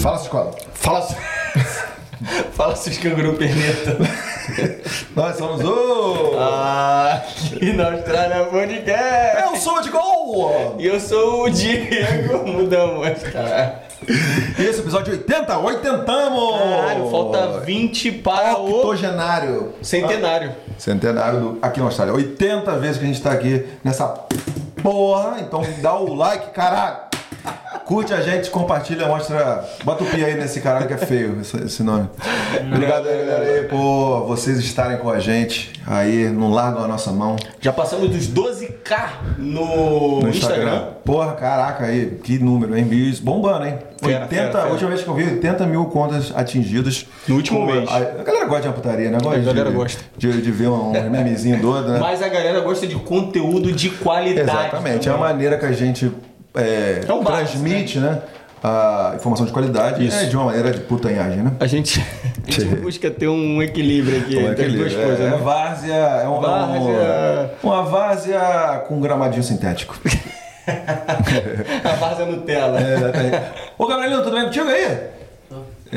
Fala, escola. Fala, fala seus canguru perneta. Nós somos o. Aqui na Austrália Podcast. Eu sou de gol! E eu sou o Diego Mudamos, cara. Esse episódio 80, oitentamos! Caralho, falta 20 para o Octogenário. centenário. Centenário do, aqui na Austrália. 80 vezes que a gente tá aqui nessa porra. Então dá o like, caralho. Curte a gente, compartilha, mostra. Bota o pi aí nesse caralho que é feio, esse, nome. Obrigado aí, galera, aí, por vocês estarem com a gente aí no largo da nossa mão. Já passamos dos 12k no, No Instagram. Instagram. Porra, caraca aí, que número, hein? Views bombando, hein? Fera, 80, fera, fera. a última vez que eu vi, 80 mil contas atingidas. No último Pô, mês. A, a galera gosta de amputaria, né? Gosta A galera de, gosta. De, de ver um, memezinho doido, né? Mas a galera gosta de conteúdo de qualidade. Exatamente, é a maneira que a gente é, É básico, transmite, né? A informação de qualidade Isso. é de uma maneira de putanhagem, né? A gente, a gente busca ter um equilíbrio aqui é entre as duas é, coisas, é né? várzea, é uma, Várzea. uma várzea com gramadinho sintético. A várzea Nutella. É. Ô, Gabrielino, tudo bem contigo aí?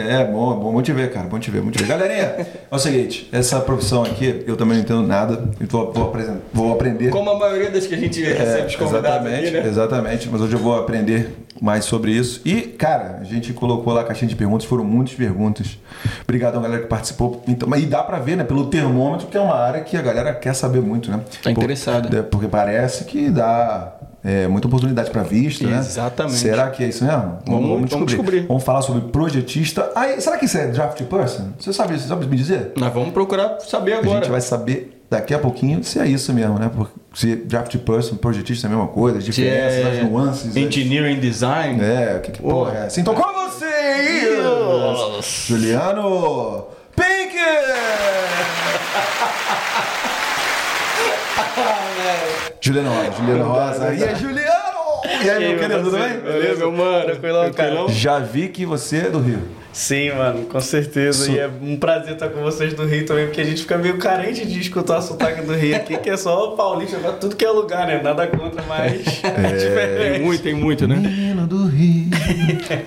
É, bom, bom, bom te ver, cara, bom te ver, bom te ver. Galerinha, é o seguinte, essa profissão aqui, eu também não entendo nada, e vou, vou, aprender. Como a maioria das que a gente recebe os convidados É, exatamente, aqui, né? exatamente, mas hoje eu vou aprender mais sobre isso. E, cara, a gente colocou lá a caixinha de perguntas, foram muitas perguntas. Obrigado a galera que participou. Então, e dá pra ver, né, pelo termômetro, que é uma área que a galera quer saber muito, né? Tá interessada. Por- Porque parece que dá é, muita oportunidade pra vista, né? Exatamente. Será que é isso mesmo? Vamos- vamos descobrir. Vamos falar sobre projetista. Aí, será que isso é draft person? Você sabe isso? Sabe me dizer? Nós vamos procurar saber A agora. gente vai saber daqui a pouquinho se é isso mesmo, né? Porque se draft person, projetista é a mesma coisa, as diferenças, é as nuances. as- Engineering Design. É, o que, que porra é essa? Então com vocês, Juliano Pink! Juliano Rosa, Juliano Rosa. E aí, Juliano! E aí, meu querido, tudo bem? Beleza, meu mano? Tranquilão, cara. Já vi que você é do Rio. Sim, mano, com certeza. Su- E é um prazer estar com vocês do Rio também, porque a gente fica meio carente de escutar o sotaque do Rio aqui, que é só paulista pra tudo que é lugar, né? Nada contra, mas é, Tem diferente. muito, tem muito, né? Menino do Rio.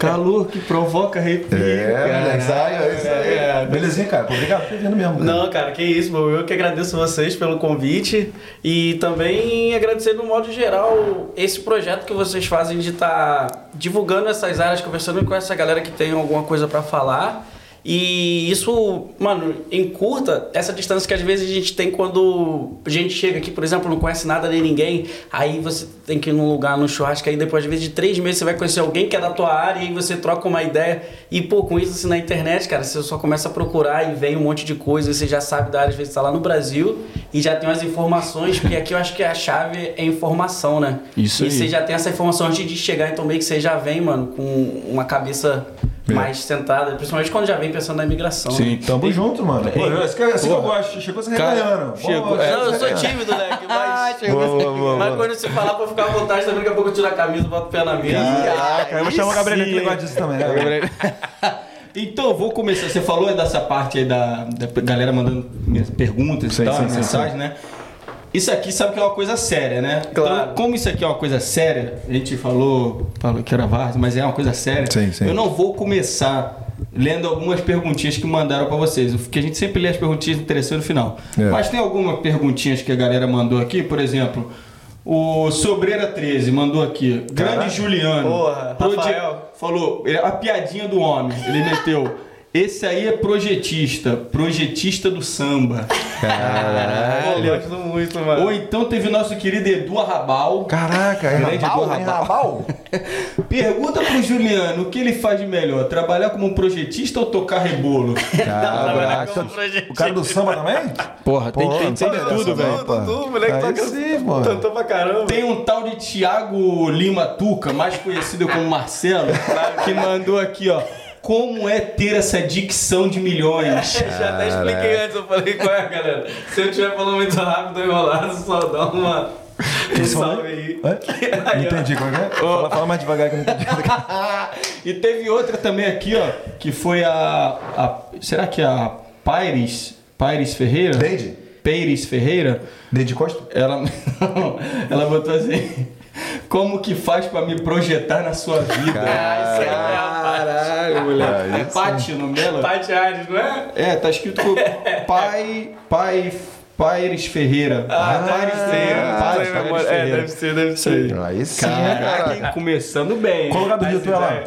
Calor que provoca arrepio. É, cara. é isso aí, é isso aí. É. Belezinha, cara. Obrigado por vindo mesmo. cara. Não, cara, que isso, meu. Eu que agradeço vocês pelo convite e também agradecer no modo geral esse projeto que vocês fazem de estar divulgando essas áreas, conversando com essa galera que tem alguma coisa pra falar. E isso, mano, encurta essa distância que às vezes a gente tem quando a gente chega aqui, por exemplo, não conhece nada nem ninguém, aí você tem que ir num lugar, num churrasco, aí depois, às vezes, de três meses você vai conhecer alguém que é da tua área e você troca uma ideia. E, pô, com isso assim, na internet, cara, você só começa a procurar e vem um monte de coisa, você já sabe da área, às vezes tá lá no Brasil e já tem umas informações, porque aqui eu acho que a chave é informação, né? Isso E aí. você já tem essa informação antes de chegar, então meio que você já vem, mano, com uma cabeça É. mais centrada, principalmente quando já vem pensando na imigração. Sim. né? Tamo junto, mano. Pô, é assim que que eu gosto. Chegou se Cara, reganhando. chegou- é, Não, eu sou tímido, Leque, mas. Boa, boa, boa, mas boa. quando você falar pra ficar à vontade, também daqui a pouco eu tiro a camisa, boto o pé na mesa. Caraca, eu vou chamar o Gabriel que sim. gosta disso também, né? Então, eu vou começar. Você falou dessa parte aí da, da galera mandando perguntas Sim, e tal, sim, sim, mensagens, né? Isso aqui sabe que é uma coisa séria, né? Claro. Então, como isso aqui é uma coisa séria, a gente falou, falou que era Vargas, mas é uma coisa séria. Sim, sim. Eu não vou começar lendo algumas perguntinhas que mandaram pra vocês, porque a gente sempre lê as perguntinhas interessantes no final. É. Mas tem algumas perguntinhas que a galera mandou aqui, por exemplo, o Sobreira 13 mandou aqui, grande Caraca. Juliano. Porra, Rafael. Falou, a piadinha do homem, ele meteu. Esse aí é projetista, projetista do samba. Caralho. gosto muito, mano. Ou então teve o nosso querido Edu Arrabal. Caraca, é Grande rabal, Edu é rabal? Pergunta pro Juliano o que ele faz de melhor, trabalhar como projetista ou tocar rebolo? Caraca. O cara do samba também? Porra, tem, Pô, tem, tem de tudo, velho. Dudu, moleque Aí toca- sim. Cantou pra caramba. Tem um tal de Tiago Lima Tuca, mais conhecido como Marcelo, que mandou aqui, ó. Como é ter essa dicção de milhões? Já até expliquei antes, eu falei qual é, galera. Se eu estiver falando muito rápido enrolado, só dá uma. Um salve aí. Não entendi como é é? Fala, fala mais devagar que eu não entendi. E teve outra também aqui, ó, que foi a. a- será que é a Pires, Pires Ferreira? Deide? Pires Ferreira? Deide Costa? Ela, ela botou assim: Como que faz pra me projetar na sua vida? Ah, isso aí é a Caralho, moleque. É Paty o nome dela? Paty Ares, não é? É, tá escrito pai. Pai. Paires Ferreira. Ah, Paires Ferreira. Ah, Paires É, Ferreira. deve ser, deve ser. Aí sim, Caraca, cara. começando bem. Qual lugar do Rio tu é lá?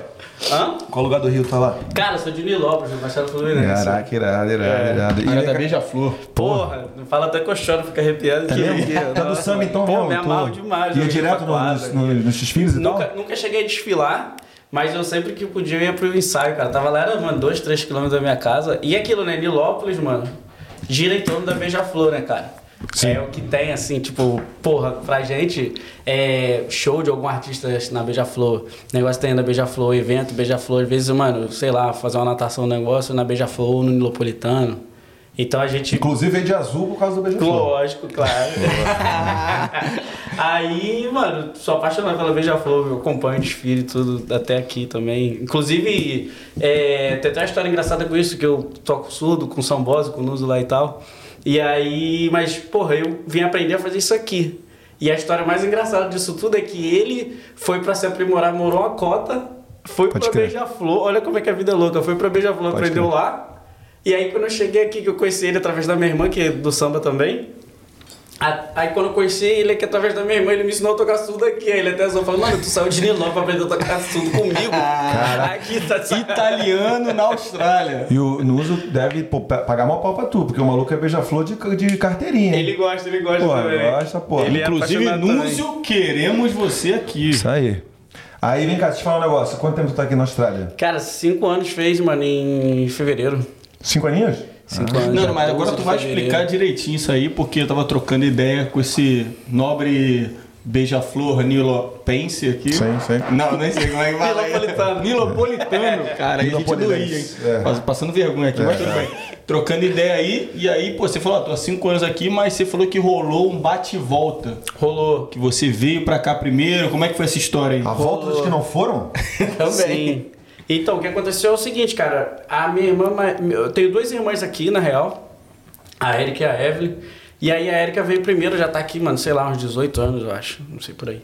Hã? Qual lugar do Rio tu é lá? Cara, eu sou de Nilópolis, Baixada Fluminense. Caraca, irado, irado, irado. E da Beija-Flor. Porra, fala até que eu choro, fica arrepiado. É que- Tá do samba então Pô, mesmo? me amarro demais. Ia eu direto nos, no- nos desfiles e Nunca, tal? nunca cheguei a desfilar, mas eu sempre que podia eu ia pro ensaio, cara. Tava lá, era, mano, 2, 3 quilômetros da minha casa. E aquilo, né? Nilópolis, mano, gira em torno da Beija-Flor, né, cara? É o que tem, assim, tipo, porra, pra gente, é show de algum artista na Beija-Flor. Negócio tem na Beija-Flor, evento Beija-Flor. Às vezes, mano, sei lá, fazer uma natação, um negócio na Beija-Flor ou no Nilopolitano. Então a gente Inclusive veio de azul por causa do beija-flor. Lógico, claro. Aí, mano, sou apaixonado pela Beija-Flor, eu acompanho o desfile tudo até aqui também. Inclusive, é, tem até uma história engraçada com isso, que eu toco surdo, com sambose, com nuso lá e tal. E aí, mas, porra, eu vim aprender a fazer isso aqui. E a história mais engraçada disso tudo é que ele foi pra se aprimorar, morou uma cota, foi Pode pra. Beija-Flor, olha como é que a vida é louca, foi pra Beija-Flor, aprendeu crer. lá. E aí quando eu cheguei aqui, que eu conheci ele através da minha irmã, que é do samba também. Aí quando eu conheci ele aqui através da minha irmã, ele me ensinou a tocar surdo aqui. Aí ele até zoou, falou, mano, tu saiu de Niló pra aprender a tocar surdo comigo. Aqui tá. Italiano na Austrália. E o Nuso deve pô, pa- pagar uma pau pra tu, porque o maluco é beija-flor de, de carteirinha. Ele gosta, ele gosta Pô, também. gosta, pô. Ele é Inclusive, também. Núzio, queremos você aqui. Isso aí. Aí vem cá, deixa eu te falar um negócio. Quanto tempo tu tá aqui na Austrália? Cara, cinco anos fez, mano, em fevereiro. Cinco aninhos? Cinco anos. Não, mas 12 agora tu vai fevereiro. explicar direitinho isso aí, porque eu tava trocando ideia com esse nobre beija-flor nilopense aqui. Sim, sim. Não, nem sei como é que fala. Nilopolitano. Nilopolitano, cara. Aí a gente doía, hein? É. Pass- Passando vergonha aqui, mas tudo bem. Trocando ideia aí, e aí, pô, você falou, ah, tô há cinco anos aqui, mas você falou que rolou um bate e volta. Rolou. Que você veio pra cá primeiro. Como é que foi essa história aí? A volta dos que não foram? Sim. Então, o que aconteceu é o seguinte, cara. A minha irmã. Eu tenho duas irmãs aqui, na real. A Erika e a Evelyn. E aí a Erika veio primeiro, já tá aqui, mano, sei lá, uns 18 anos, eu acho. Não sei por aí.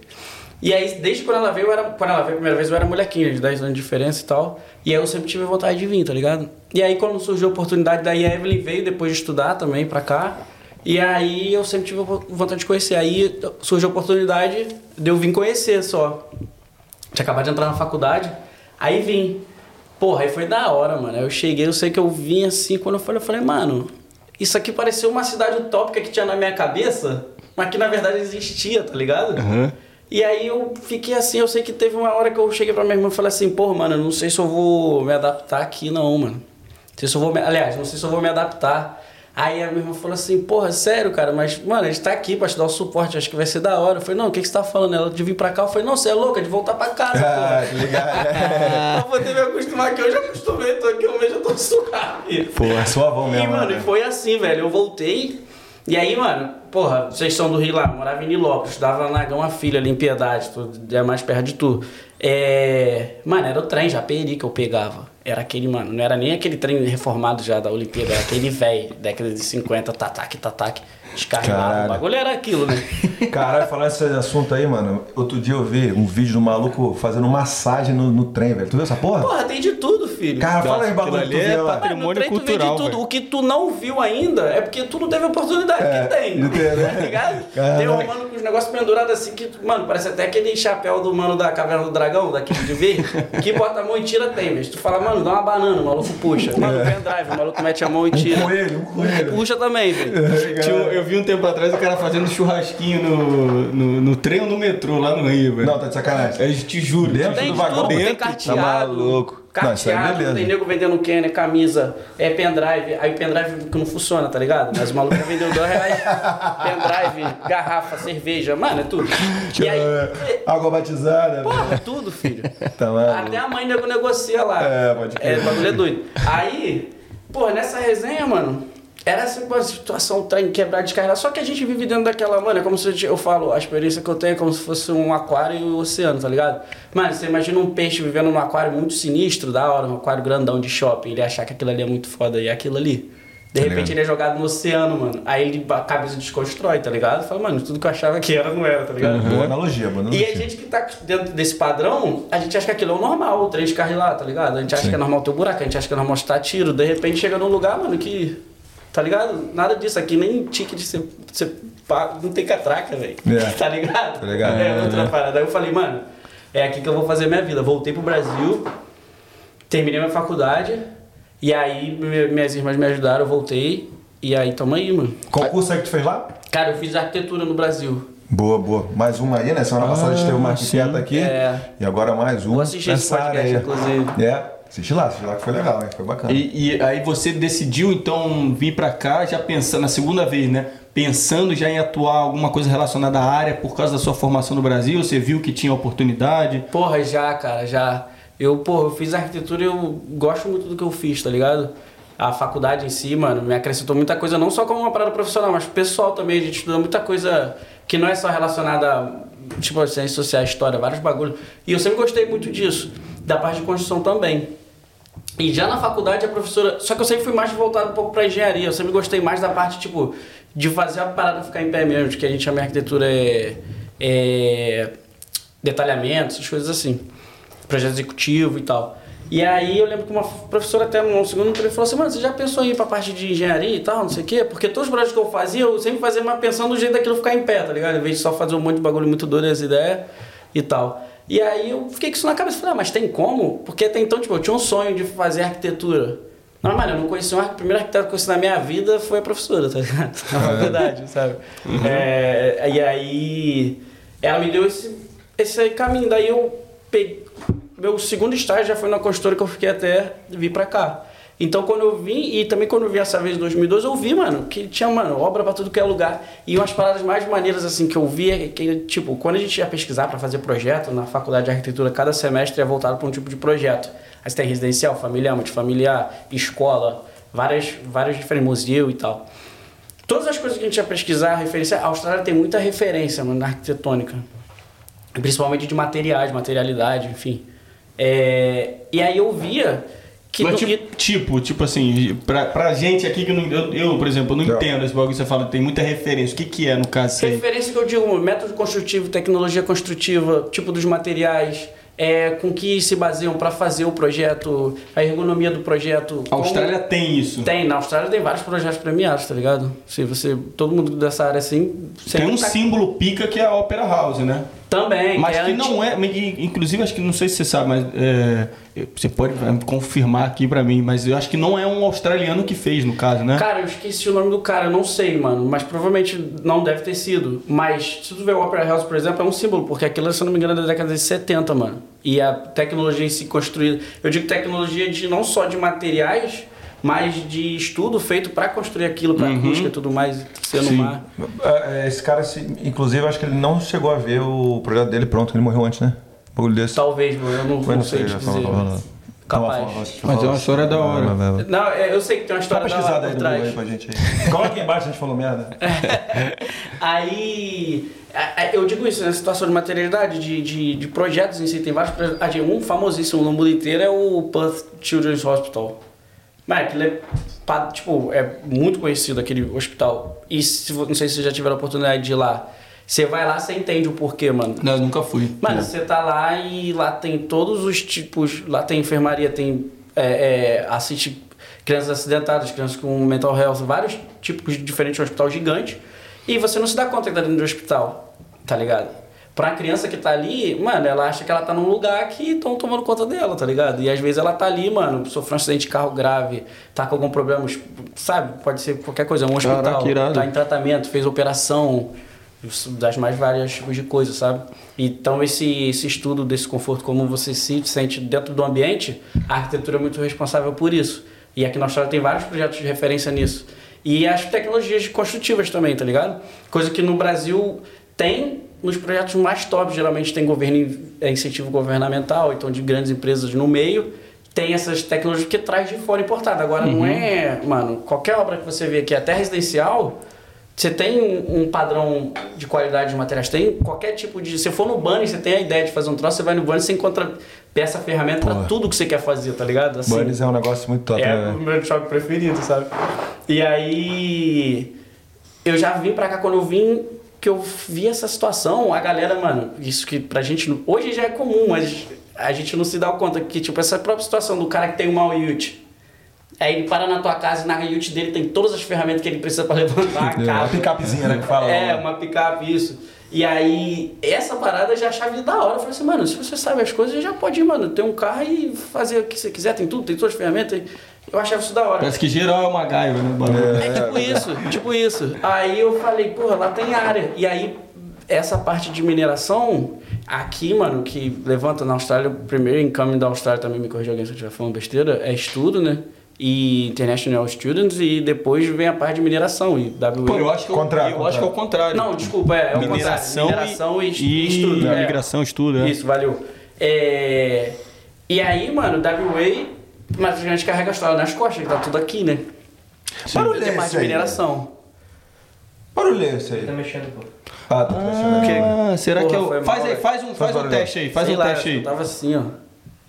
E aí, desde quando ela veio, eu era, quando ela veio a primeira vez, eu era molequinha, de 10 anos de diferença e tal. E aí eu sempre tive vontade de vir, tá ligado? E aí, quando surgiu a oportunidade, daí a Evelyn veio depois de estudar também pra cá. E aí eu sempre tive vontade de conhecer. Aí surgiu a oportunidade de eu vir conhecer só. Tinha acabado de entrar na faculdade, aí vim. Porra, aí foi da hora, mano. Aí eu cheguei, eu sei que eu vim assim, quando eu falei, eu falei, mano, isso aqui pareceu uma cidade utópica que tinha na minha cabeça, mas que na verdade existia, tá ligado? E aí eu fiquei assim, eu sei que teve uma hora que eu cheguei pra minha irmã e falei assim, porra, mano, eu não sei se eu vou me adaptar aqui não, mano. Não sei se eu vou me... Aliás, não sei se eu vou me adaptar. Aí a minha irmã falou assim, porra, sério, cara, mas, mano, a gente tá aqui pra te dar o suporte, acho que vai ser da hora. Eu falei, não, o que, que você tá falando? Ela de vir pra cá, eu falei, não, você é louca, de voltar pra casa, Ah, porra. que legal. pra poder me acostumar aqui, eu já acostumei, tô aqui um mês, eu tô suave. Pô, é suavão E, mesmo. mano, né? e foi assim, velho. Eu voltei. E aí, mano, porra, vocês são do Rio lá, morava em Nilópolis, estudava na Gama Filha, ali em Piedade, tu, é mais perto de tu. É. Mano, era o trem Japeri que eu pegava. Era aquele, mano, não era nem aquele trem reformado já da Olimpíada, era aquele velho, década de 50, tataque, tataque, descarregado. O bagulho era aquilo, né? Caralho, falar esse assunto aí, mano. Outro dia eu vi um vídeo do maluco fazendo massagem no, no trem, velho. Tu viu essa porra? Porra, tem de tudo, filho. Cara, fala aí, bagulho ali é patrimônio Mano, no trem tu vê cultural, tudo. O que tu não viu ainda é porque tu não teve oportunidade É, que tem. de ter, né? Tá ligado? Tem um mano com os negócios pendurados assim que, mano, parece até aquele chapéu do mano da Caverna do Dragão, daquele de verde, que bota a mão e tira tem, mas tu fala, mano, dá uma banana, o maluco puxa. Mano, pendrive, o maluco mete a mão e tira. Um coelho, um coelho. Puxa também, velho. Um- eu vi um tempo atrás o cara fazendo churrasquinho no, no, no trem ou no metrô lá no Rio, velho. Não, tá de sacanagem. Eu te juro. Dentro Tem do vagão tudo, tem dentro, carteado. tá maluco. Não, isso aí é Carteado, tem nego vendendo Kenner, camisa, é pendrive, aí pendrive que não funciona, tá ligado? Mas o maluco já vendeu dois reais, pendrive, garrafa, cerveja, mano, é tudo. E aí, Água batizada. porra, né? é tudo, filho. Tá maluco. Até a mãe nego negocia lá. É, pode crer. É, bagulho é doido. Aí, porra, nessa resenha, mano, era assim uma situação trem quebrar descarregar. Só que a gente vive dentro daquela, mano, é como se eu falo, a experiência que eu tenho é como se fosse um aquário e o oceano, tá ligado? Mano, você imagina um peixe vivendo num aquário muito sinistro, da hora, um aquário grandão de shopping, ele achar que aquilo ali é muito foda e é aquilo ali. De Tá repente ligado. ele é jogado no oceano, mano. Aí ele a cabeça desconstrói, tá ligado? Fala, mano, tudo que eu achava que era, não era, tá ligado? Boa analogia, boa E analogia. a gente que tá dentro desse padrão, a gente acha que aquilo é o normal, o três carros lá, tá ligado? A gente acha Sim. que é normal ter o buraco, a gente acha que é normal estar tiro. De repente chega num lugar, mano, que. Tá ligado? Nada disso aqui, nem ticket de você, você paga, não tem catraca, velho. É. Tá ligado? Tá ligado. É outra parada. Aí eu falei, mano, é aqui que eu vou fazer minha vida. Voltei pro Brasil, terminei minha faculdade, e aí mi- minhas irmãs me ajudaram, eu voltei, e aí tamo aí, mano. Qual curso é que tu fez lá? Cara, eu fiz arquitetura no Brasil. Boa, boa. Mais uma aí, né? Semana passada a gente teve uma arquiteta aqui. É. E agora mais uma. Vou assistir esse podcast, área inclusive. É, assisti lá, assisti lá que foi legal, hein? Foi bacana. E, e aí você decidiu então vir pra cá já pensando, na segunda vez, né? Pensando já em atuar alguma coisa relacionada à área por causa da sua formação no Brasil? Você viu que tinha oportunidade? Porra, já, cara, já. Eu, porra, eu fiz arquitetura e eu gosto muito do que eu fiz, tá ligado? A faculdade em si, mano, me acrescentou muita coisa, não só como uma parada profissional, mas pessoal também. A gente estuda muita coisa que não é só relacionada a, tipo, a ciências sociais, história, vários bagulhos. E eu sempre gostei muito disso, da parte de construção também. E já na faculdade a professora. Só que eu sempre fui mais voltado um pouco pra engenharia. Eu sempre gostei mais da parte, tipo, de fazer a parada ficar em pé mesmo, de que a gente chama arquitetura é. é detalhamento, essas coisas assim. Projeto executivo e tal. E aí eu lembro que uma professora até no segundo emprego falou assim, mano, você já pensou em ir pra parte de engenharia e tal, não sei o quê? Porque todos os projetos que eu fazia, eu sempre fazia mas pensando no jeito daquilo ficar em pé, tá ligado? Em vez de só fazer um monte de bagulho muito doido, as ideias e tal. E aí eu fiquei com isso na cabeça, falei, ah, mas tem como? Porque até então, tipo, eu tinha um sonho de fazer arquitetura. Não, mano, eu não conheci um arquiteto, o primeiro arquiteto que eu conheci na minha vida foi a professora, tá ligado? Na faculdade, sabe? É, e aí ela me deu esse, esse caminho, daí eu peguei. Meu segundo estágio já foi na construtora que eu fiquei até vir pra cá. Então quando eu vim, e também quando eu vim essa vez em 2012, eu vi, mano, que tinha, mano, obra pra tudo que é lugar. E umas paradas mais maneiras, assim, que eu vi é que, tipo, quando a gente ia pesquisar pra fazer projeto na faculdade de arquitetura, cada semestre é voltado pra um tipo de projeto. Aí você tem residencial, familiar, multifamiliar, escola, várias, vários diferentes, museu e tal. Todas as coisas que a gente ia pesquisar, referência, a Austrália tem muita referência, mano, na arquitetônica. Principalmente de materiais, materialidade, enfim. É, e aí eu via que... Mas tipo, tipo, tipo assim, pra, pra gente aqui que não, eu, eu, por exemplo, não Não. entendo esse bagulho que você fala, tem muita referência. O que, que é no caso isso aí? Referência que eu digo, método construtivo, tecnologia construtiva, tipo dos materiais, é, com que se baseiam para fazer o projeto, a ergonomia do projeto. A como- Austrália tem isso. Tem, na Austrália tem vários projetos premiados, tá ligado? Se você, todo mundo dessa área assim, Tem um tá- símbolo pica que é a Opera House, né? Também, Mas é que anti- não é, inclusive acho que não sei se você sabe, mas é, você pode confirmar aqui pra mim, mas eu acho que não é um australiano que fez no caso, né? Cara, eu esqueci o nome do cara, eu não sei, mano. Mas provavelmente não deve ter sido. Mas se tu ver o Opera House, por exemplo, é um símbolo, porque aquilo, se eu não me engano, é da década de 70, mano. E a tecnologia em si construída. Eu digo tecnologia de não só de materiais, mas de estudo feito pra construir aquilo, pra acústica e tudo mais, ser no Sim. mar. É, Esse cara, inclusive, acho que ele não chegou a ver o projeto dele pronto, ele morreu antes, né? Um bagulho desse. Talvez, mano, eu não, não sei te já dizer. falou, falou. Capaz. Mas é uma história da hora. Não, é, eu sei que tem uma história da hora aí por trás. aí pra gente aí. Coloca aqui embaixo se a gente falou merda. Aí, eu digo isso, na situação de materialidade, de, de, de projetos em si, tem vários projetos. Um famosíssimo no mundo inteiro é o Perth Children's Hospital. Mas aquilo é, tipo, é muito conhecido aquele hospital. E se, não sei se vocês já tiveram a oportunidade de ir lá. Você vai lá, você entende o porquê, mano. Não, eu nunca fui. Mano, você tá lá e lá tem todos os tipos. Lá tem enfermaria, tem. É, é, assiste crianças acidentadas, crianças com mental health, vários tipos de diferentes, um hospital gigante. E você não se dá conta que tá dentro do hospital, tá ligado? Pra criança que tá ali, mano, ela acha que ela tá num lugar que estão tomando conta dela, tá ligado? E às vezes ela tá ali, mano, sofreu um acidente de carro grave, tá com algum problema, sabe? Pode ser qualquer coisa, um hospital, Caraca, tá em tratamento, fez operação, das mais várias tipos de coisas, sabe? Então esse, esse estudo desse conforto, como você se sente dentro do ambiente, a arquitetura é muito responsável por isso. E aqui na Austrália tem vários projetos de referência nisso. E as tecnologias construtivas também, tá ligado? Coisa que no Brasil tem nos projetos mais top, geralmente tem governo, é incentivo governamental, então de grandes empresas no meio, tem essas tecnologias que traz de fora importada. Agora não é, mano, qualquer obra que você vê que é até residencial, Você tem um, um padrão de qualidade de materiais? Tem qualquer tipo de. Se for no Bunny, você tem a ideia de fazer um troço, você vai no Bunny, você encontra peça, ferramenta pra tudo que você quer fazer, tá ligado? Assim, Bunnies é um negócio muito top, é né? o meu shopping preferido, sabe? E aí. Eu já vim pra cá quando eu vim. Que eu vi essa situação, a galera, mano, isso que pra gente. Hoje já é comum, mas a gente não se dá conta que, tipo, essa própria situação do cara que tem uma Yute. Aí ele para na tua casa e na Yute dele tem todas as ferramentas que ele precisa pra levantar a É, casa. uma picapezinha, né, que fala. É, uma picape, isso. E aí, essa parada já achava da hora. Eu falei assim, mano, se você sabe as coisas, já pode ir, mano, ter um carro e fazer o que você quiser, tem tudo, tem todas as ferramentas. Eu achava isso da hora. Parece que geral é uma gaiva, né? bagulho? É tipo isso, tipo isso. Aí eu falei, porra, lá tem área. E aí, essa parte de mineração, aqui, mano, que levanta na Austrália, o primeiro income da Austrália também, me corrija alguém se eu estiver falando besteira, é estudo, né? E International Students, e depois vem a parte de mineração. E WA. Pô, eu acho que, eu- Contrário, eu, acho que é o contrário. Não, desculpa, é, é o mineração, contrário. Mineração e, e, e estudo. a é. migração, estudo, é. Isso, valeu. É, E aí, mano, WA, mas a gente carrega a história nas costas, que tá tudo aqui, né? Barulho Tem é mais mineração. Barulho é esse aí? Tá mexendo, pô. Ah, tá mexendo. Ah, será Porra, que eu. Faz mal, aí, faz um, faz um barulho. teste aí, faz Sei um lá, teste aí. Eu tava assim, ó.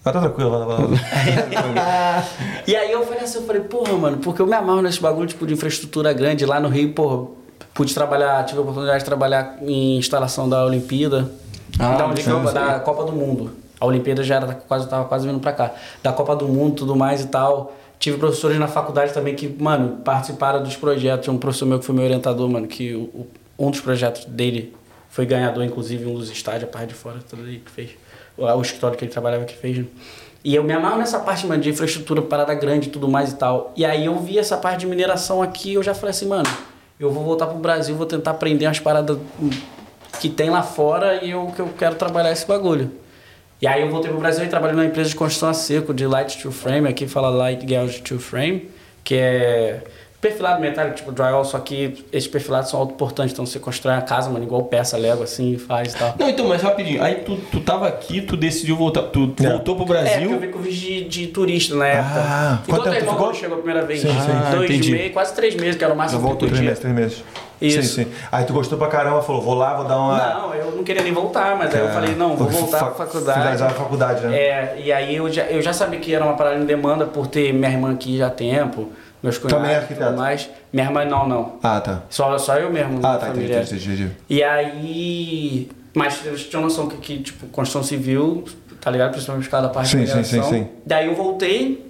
Ah, tá tranquilo, vai lá, vai lá. E aí eu falei assim, eu falei, porra, mano, porque eu me amarro nesse bagulho tipo, de infraestrutura grande. Lá no Rio, porra, pude trabalhar, tive a oportunidade de trabalhar em instalação da Olimpíada. Ah, da, Olimpíada, da Copa do Mundo. A Olimpíada já era quase, tava quase vindo pra cá. Da Copa do Mundo tudo mais e tal. Tive professores na faculdade também que, mano, participaram dos projetos. Um professor meu que foi meu orientador, mano, que o- um dos projetos dele foi ganhador, inclusive, um dos estádios, a parte de fora, tudo aí que fez. O, escritório que ele trabalhava que fez, né? E eu me amarro nessa parte, mano, de infraestrutura, parada grande tudo mais e tal. E aí eu vi essa parte de mineração aqui eu já falei assim, mano, eu vou voltar pro Brasil, vou tentar aprender umas paradas hum, que tem lá fora e eu, que eu quero trabalhar esse bagulho. E aí eu voltei pro Brasil e trabalhei numa empresa de construção a seco, de light to frame, aqui fala light gauge to frame, que é perfilado metálico, tipo drywall, só que esses perfilados são autoportantes, então você constrói a casa, mano, igual peça, Lego, assim, faz e tal. Não, então, mas rapidinho. Aí tu, tu tava aqui, tu decidiu voltar. Tu É. voltou pro É, porque eu Brasil. vim com visto de, de turista na época. Ah, ficou quanto tempo ficou? chegou a primeira vez? Sim, sim. Ah, Dois entendi. meses, quase três meses, que era o máximo que eu voltou três podia. meses, três meses. Isso. Sim, sim. Aí tu gostou pra caramba, falou, vou lá, vou dar uma... Não, eu não queria nem voltar, mas aí eu É, falei, não, vou voltar fa- pra faculdade. Finalizar a faculdade, né? É, e aí eu já, eu já sabia que era uma parada em demanda por ter minha irmã aqui já há tempo, meus cunhados Também é arquiteto? tudo mais. Minha irmã não, não. Ah, tá. Só, só eu mesmo, Ah, na tá, entendi, entendi, entendi. E aí. Mas eu tinha noção que, que, tipo, construção civil, tá ligado? Principalmente por causa da parte Sim, da sim, sim, sim. Daí eu voltei,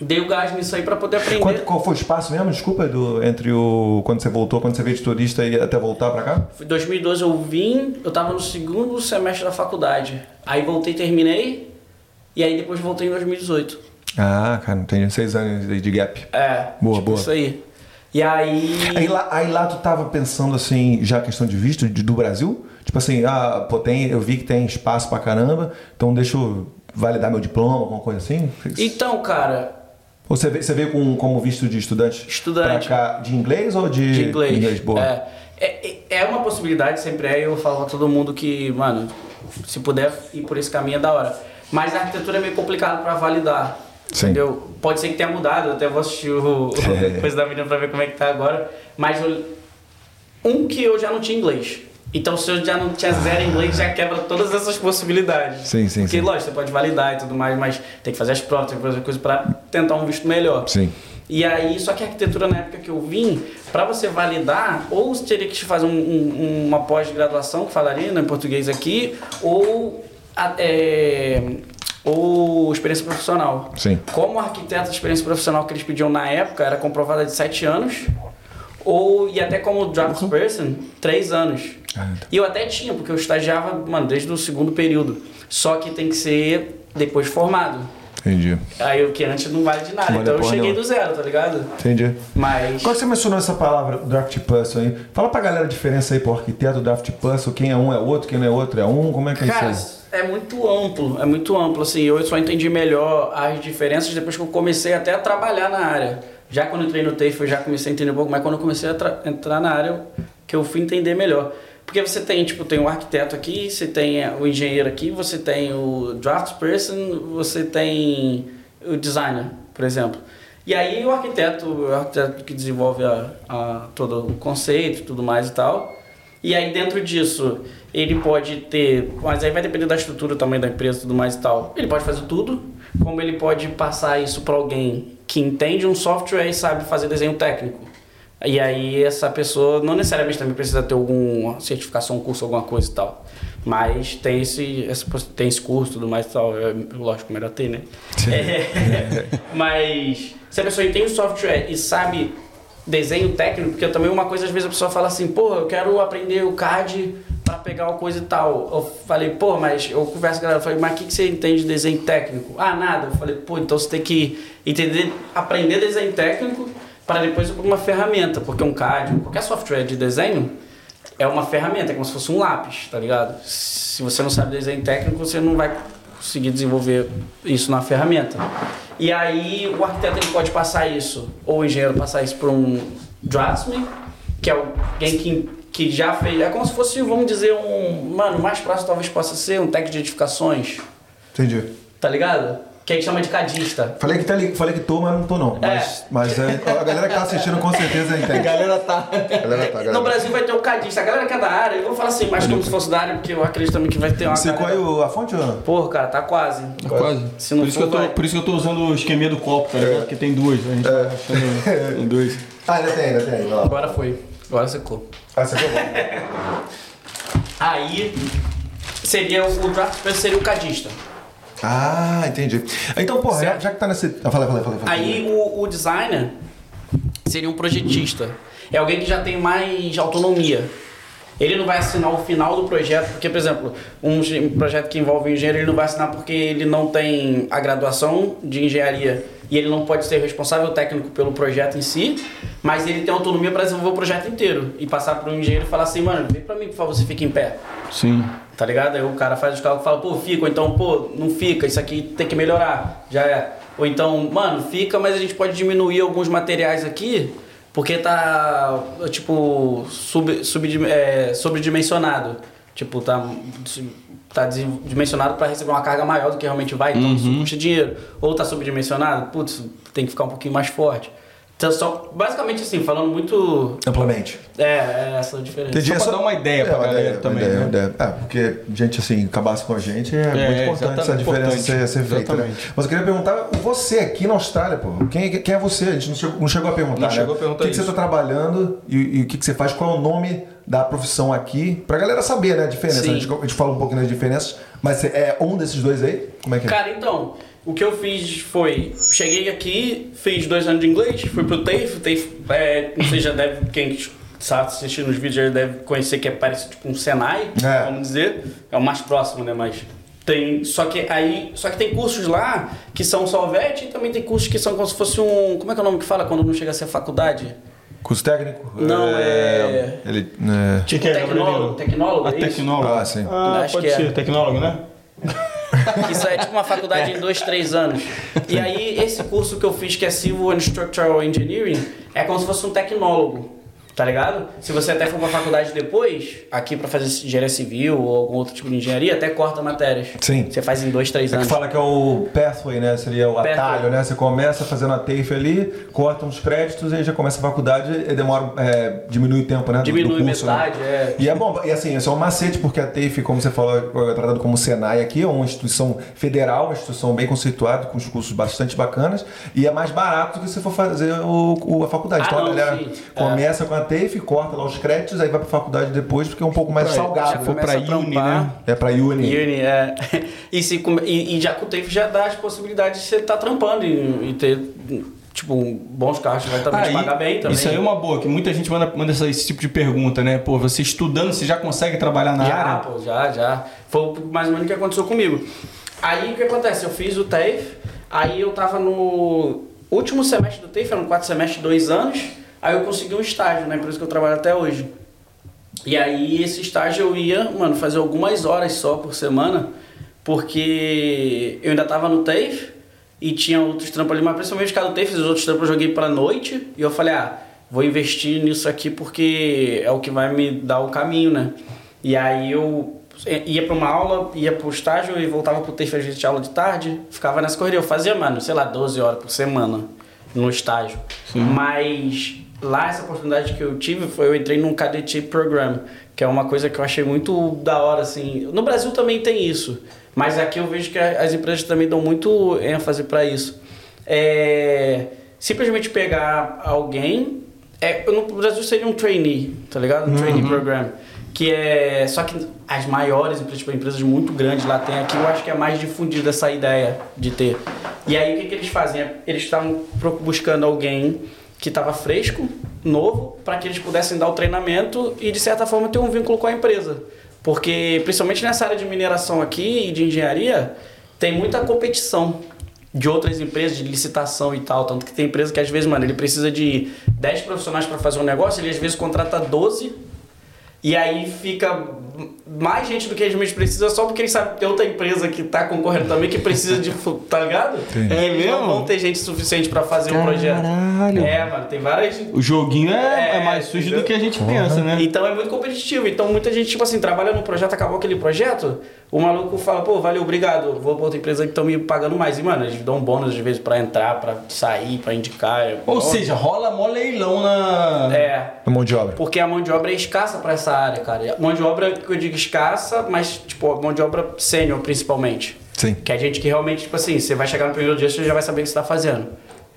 dei o gás nisso aí pra poder aprender. Quanto, qual foi o espaço mesmo, desculpa, do, entre o... Quando você voltou, quando você veio de turista e até voltar pra cá? Em 2012 eu vim, eu tava no segundo semestre da faculdade. Aí voltei, terminei, e aí depois voltei em 2018. Ah, cara, entendi. Seis anos de gap. É, Boa, tipo boa. isso aí. E aí... Aí lá, aí lá tu tava pensando assim, já a questão de visto de- do Brasil? Tipo assim, ah, pô, tem, eu vi que tem espaço pra caramba, então deixa eu validar meu diploma, alguma coisa assim? Então, cara, Ou você veio, você veio com, como visto de estudante? Estudante. Pra cá, de inglês ou de... de inglês. boa. É, é, é uma possibilidade, sempre é, eu falo pra todo mundo que, mano, se puder ir por esse caminho é da hora. Mas a arquitetura é meio complicado pra validar. Sim. Entendeu? Pode ser que tenha mudado, eu até vou assistir o, É. coisa da menina pra ver como é que tá agora. Mas eu- um que eu já não tinha inglês. Então se eu já não tinha zero inglês, já quebra todas essas possibilidades. Sim, sim, Porque, sim. lógico, você pode validar e tudo mais, mas tem que fazer as provas, tem que fazer coisa pra tentar um visto melhor. Sim. E aí, só que a arquitetura na época que eu vim, para você validar, ou você teria que fazer um- um- uma pós-graduação, que falaria né, em português aqui, ou, é, ou experiência profissional. Sim. Como arquiteto, a experiência profissional que eles pediam na época era comprovada de 7 anos, ou e até como draftsperson, 3 anos. Ah, tá. E eu até tinha, porque eu estagiava, mano, desde o segundo período. Só que tem que ser depois formado. Entendi. Aí o que antes não vale de nada. Vale então eu cheguei nenhuma. do zero, tá ligado? Entendi. Mas. Quando você mencionou essa palavra draft puzzle aí, fala pra galera a diferença aí pro arquiteto draft puzzle, quem é um é outro, quem não é outro é um, como é que é Cara, isso é muito amplo, é muito amplo, assim, eu só entendi melhor as diferenças depois que eu comecei até a trabalhar na área. Já quando eu entrei no TAFE eu já comecei a entender um pouco, mas quando eu comecei a tra- entrar na área, que eu fui entender melhor. Porque você tem, tipo, tem o arquiteto aqui, você tem eh, o engenheiro aqui, você tem o draftsperson, você tem o designer, por exemplo. E aí o arquiteto, o arquiteto que desenvolve a, a, todo o conceito e tudo mais e tal. E aí dentro disso, ele pode ter. Mas aí vai depender da estrutura também da empresa e tudo mais e tal. Ele pode fazer tudo, como ele pode passar isso para alguém que entende um software e sabe fazer desenho técnico. E aí essa pessoa não necessariamente também precisa ter alguma certificação, um curso, alguma coisa e tal. Mas tem esse, esse, tem esse curso e tudo mais e tal. É, lógico, melhor ter, né? É, mas se a pessoa entende o software e sabe desenho técnico, porque também uma coisa, às vezes a pessoa fala assim, pô, eu quero aprender o CAD para pegar uma coisa e tal. Eu falei, pô, mas eu converso com a galera, falei, mas o que, que você entende de desenho técnico? Ah, nada. Eu falei, pô, então você tem que entender, aprender desenho técnico para depois uma ferramenta, porque um CAD, qualquer software de desenho é uma ferramenta, é como se fosse um lápis, tá ligado? Se você não sabe desenho técnico, você não vai conseguir desenvolver isso na ferramenta. E aí o arquiteto ele pode passar isso, ou o engenheiro passar isso para um draftsman, que é alguém que, que já fez. É como se fosse, vamos dizer, um. Mano, mais próximo talvez possa ser um técnico de edificações. Entendi. Tá ligado? Que a gente chama de cadista. Falei que, tá, falei que tô, mas não tô não. É. Mas, mas é, a galera que tá assistindo com certeza entende. A galera tá. A galera tá a galera no Brasil vai ter o cadista. A galera que é da área, eu vou falar assim, mas como se fosse da área, porque eu acredito também que vai ter uma. Você galera... qual é a fonte, Ana? Porra, cara, tá quase. Tá quase. Se não por, isso for, que eu tô, por isso que eu tô usando o esqueminha do copo, tá ligado? É. Porque tem duas. A gente é. tá achando em dois. Ah, ainda tem, ainda tem. Agora foi. Agora secou. Ah, secou. Aí seria o, o draft seria o cadista. Ah, entendi. Então, porra, certo? já que tá nesse. Ah, fala, fala, fala, fala. Aí o, o designer seria um projetista. É alguém que já tem mais autonomia. Ele não vai assinar o final do projeto, porque, por exemplo, um projeto que envolve engenheiro, ele não vai assinar porque ele não tem a graduação de engenharia e ele não pode ser responsável técnico pelo projeto em si, mas ele tem autonomia para desenvolver o projeto inteiro e passar para um engenheiro e falar assim, mano, vem para mim, por favor, você fica em pé. Sim. Tá ligado? Aí o cara faz os cálculos e fala, pô, fica, ou então, pô, não fica, isso aqui tem que melhorar, já é. Ou então, mano, fica, mas a gente pode diminuir alguns materiais aqui, porque tá, tipo, sub, sub, é, sobredimensionado. Tipo, tá, tá dimensionado para receber uma carga maior do que realmente vai, então uhum. isso custa dinheiro. Ou tá subdimensionado, putz, tem que ficar um pouquinho mais forte. Então, só, basicamente assim, falando muito. Amplamente. É, é essa a diferença. Entendi. Só pra dar uma ideia é, pra galera ideia, também. Ideia, né? ideia. É, porque gente assim, acabasse com a gente é, é muito importante essa diferença ser, ser feita. Né? Mas eu queria perguntar, você aqui na Austrália, pô, quem, quem é você? A gente não chegou, não chegou a perguntar. Não né? chegou a perguntar. O que, que você está trabalhando e, e, o que, que você faz? Qual é o nome da profissão aqui? Pra galera saber, né, a diferença. A gente, a gente, fala um pouquinho das diferenças, mas é um desses dois aí? Como é que é? Cara, então. O que eu fiz foi, cheguei aqui, fiz dois anos de inglês, fui pro TAFE, TAFE, é, não sei, já deve, quem está assistindo os vídeos já deve conhecer que é parecido com um Senai, é. vamos dizer, é o mais próximo, né, mas tem, só que aí, só que tem cursos lá que são só VET e também tem cursos que são como se fosse um, como é que é o nome que fala quando não chega a ser faculdade? Curso técnico? Não, é. é... Ele. É... Tipo, tecnólogo, tecnólogo, é ah, tecnólogo. Ah, sim. Ah, pode ser, é. tecnólogo, né? Isso é tipo uma faculdade em dois, três anos. E aí, esse curso que eu fiz, que é Civil and Structural Engineering, é como se fosse um tecnólogo. Tá ligado? Se você até for pra faculdade depois, aqui pra fazer engenharia civil ou algum outro tipo de engenharia, até corta matérias. Sim. Você faz em dois, três é anos. Que fala que é o pathway, né? Seria o pathway. atalho, né? Você começa fazendo a TAFE ali, corta uns créditos e aí já começa a faculdade e demora, é, diminui o tempo, né? Diminui do curso, né? metade, né? é. E é bom, e assim, isso é um macete, porque a TAFE, como você falou, é tratado como Senai aqui, é uma instituição federal, uma instituição bem conceituada, com os cursos bastante bacanas, e é mais barato do que se for fazer o, o a faculdade. Ah, então não, a galera sim. começa é. com a TAFE, corta lá os créditos, aí vai pra faculdade depois, porque é um pouco mais pra, salgado. Se for pra Uni, né? É pra Uni. Uni, é. E, se, e, e já com o tempo já dá as possibilidades de você estar tá trampando e, e, ter, tipo, bons carros, vai também ah, pagar bem também. Isso aí é uma boa, que muita gente manda, manda esse tipo de pergunta, né? Pô, você estudando, você já consegue trabalhar na já, área? Pô, já, já. Foi mais ou menos o que aconteceu comigo. Aí o que acontece? Eu fiz o TAFE, aí eu tava no último semestre do TAFE, eram quatro semestres, dois anos, aí eu consegui um estágio na empresa que eu trabalho até hoje. E aí esse estágio eu ia, mano, fazer algumas horas só por semana, porque eu ainda tava no TAFE e tinha outros trampos ali, mas principalmente o do TAFE, os outros trampos eu joguei pra noite e eu falei, ah, vou investir nisso aqui porque é o que vai me dar o caminho, né? E aí eu ia para uma aula, ia pro estágio e voltava pro TAFE, a gente aula de tarde, ficava nessa correria. Eu fazia, mano, sei lá, 12 horas por semana. no estágio. Mas lá essa oportunidade que eu tive foi eu entrei num cadetship program, que é uma coisa que eu achei muito da hora assim. No Brasil também tem isso, mas aqui eu vejo que as empresas também dão muito ênfase para isso. É simplesmente pegar alguém, é, no Brasil seria um trainee, tá ligado? Um trainee program. Que é. Só que as maiores empresas, tipo, empresas muito grandes lá tem aqui, eu acho que é mais difundida essa ideia de ter. E aí o que, que eles fazem? Eles estavam buscando alguém que estava fresco, novo, para que eles pudessem dar o treinamento e de certa forma ter um vínculo com a empresa. Porque principalmente nessa área de mineração aqui e de engenharia, tem muita competição de outras empresas de licitação e tal, tanto que tem empresa que às vezes, mano, ele precisa de 10 profissionais para fazer um negócio, ele às vezes contrata 12 e aí fica mais gente do que eles mesmos precisam só porque eles sabem que tem outra empresa que tá concorrendo também que precisa de. Tá ligado? É Eles Não mesmo? vão ter gente suficiente pra fazer o projeto. Caralho. É, mano, tem várias. O joguinho é, É, é mais sujo entendeu? do que a gente pensa, né? Então é muito competitivo. Então muita gente, tipo assim, trabalha num projeto, acabou aquele projeto, o maluco fala, pô, valeu, obrigado, vou pra outra empresa que estão me pagando mais. E, mano, eles dão bônus às vezes pra entrar, pra sair, pra indicar. Ou seja, rola mó leilão na. É. Mão de obra. Porque a mão de obra é escassa pra essa área, cara. A Mão de obra, que eu digo escassa, mas, tipo, mão de obra sênior, principalmente. Sim. Que é gente que realmente, tipo assim, você vai chegar no primeiro dia, você já vai saber o que você tá fazendo.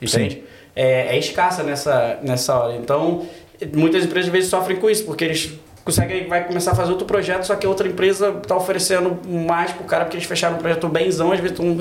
Entende? É, é escassa nessa, nessa hora. Então, muitas empresas às vezes sofrem com isso, porque eles conseguem, vai começar a fazer outro projeto, só que outra empresa tá oferecendo mais pro cara, porque eles fecharam um projeto benzão, às vezes estão...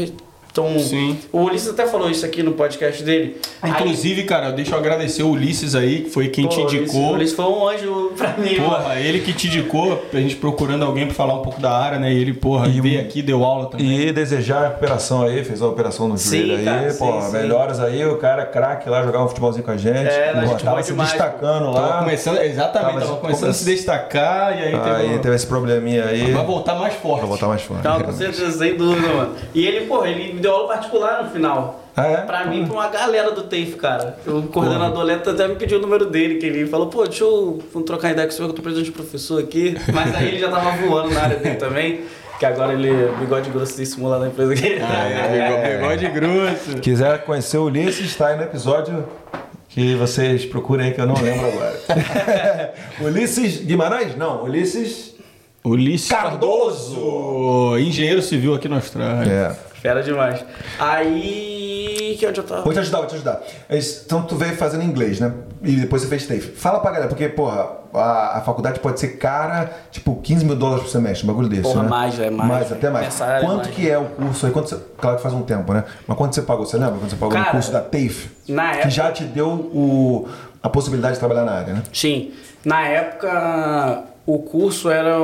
Então, Sim. o Ulisses até falou isso aqui no podcast dele. Inclusive, cara, deixa eu agradecer o Ulisses aí, que foi quem Pô, te indicou. O Ulisses foi um anjo pra mim, mano. Porra, ele que te indicou, a gente procurando alguém pra falar um pouco da área, né? E ele, porra, E veio um- aqui, deu aula também. E desejar a recuperação aí, fez a operação no Sim, joelho aí, pô, sim, sim. melhoras aí, o cara craque lá, jogava um futebolzinho com a gente. É, a pô, gente tava se demais, destacando Tava lá. começando, exatamente, Tava tava, começando a se destacar e aí teve, Aí uma- teve esse probleminha aí. Vai voltar mais forte. Pra voltar mais forte. Não, com certeza, sem dúvida, mano. E ele, pô, ele me deu aula particular no final. Ah, é? Pra mim, pra uma galera do TAFE, cara. O coordenador Leto até me pediu o número dele, que ele falou, pô, deixa eu vamos trocar ideia com você, que eu tô precisando de professor aqui. Mas aí ele já tava voando na área dele também, que agora ele é bigode grossíssimo lá na empresa que Ah, é, bigode grosso. Quiser conhecer o Ulisses, tá aí no episódio que vocês procurem aí que eu não lembro agora. Ulisses Guimarães? Não, Ulisses Ulisses Cardoso. engenheiro civil aqui na Austrália. É. Fera demais. Aí. Que onde eu tava? Vou te ajudar, vou te ajudar. Então tu veio fazendo inglês, né? E depois você fez TAFE. Fala pra galera, porque, porra, a, a faculdade pode ser cara, tipo, 15 mil dólares por semestre, um bagulho desse, Porra, né? mais, é mais. Mais, até mais. É Quanto mais. que é o curso aí? Quanto você, claro que faz um tempo, né? Mas quanto você pagou? Você lembra quando você pagou Cara, no curso da TAFE? na Que época- já te deu o, a possibilidade de trabalhar na área, né? Sim. Na época, o curso era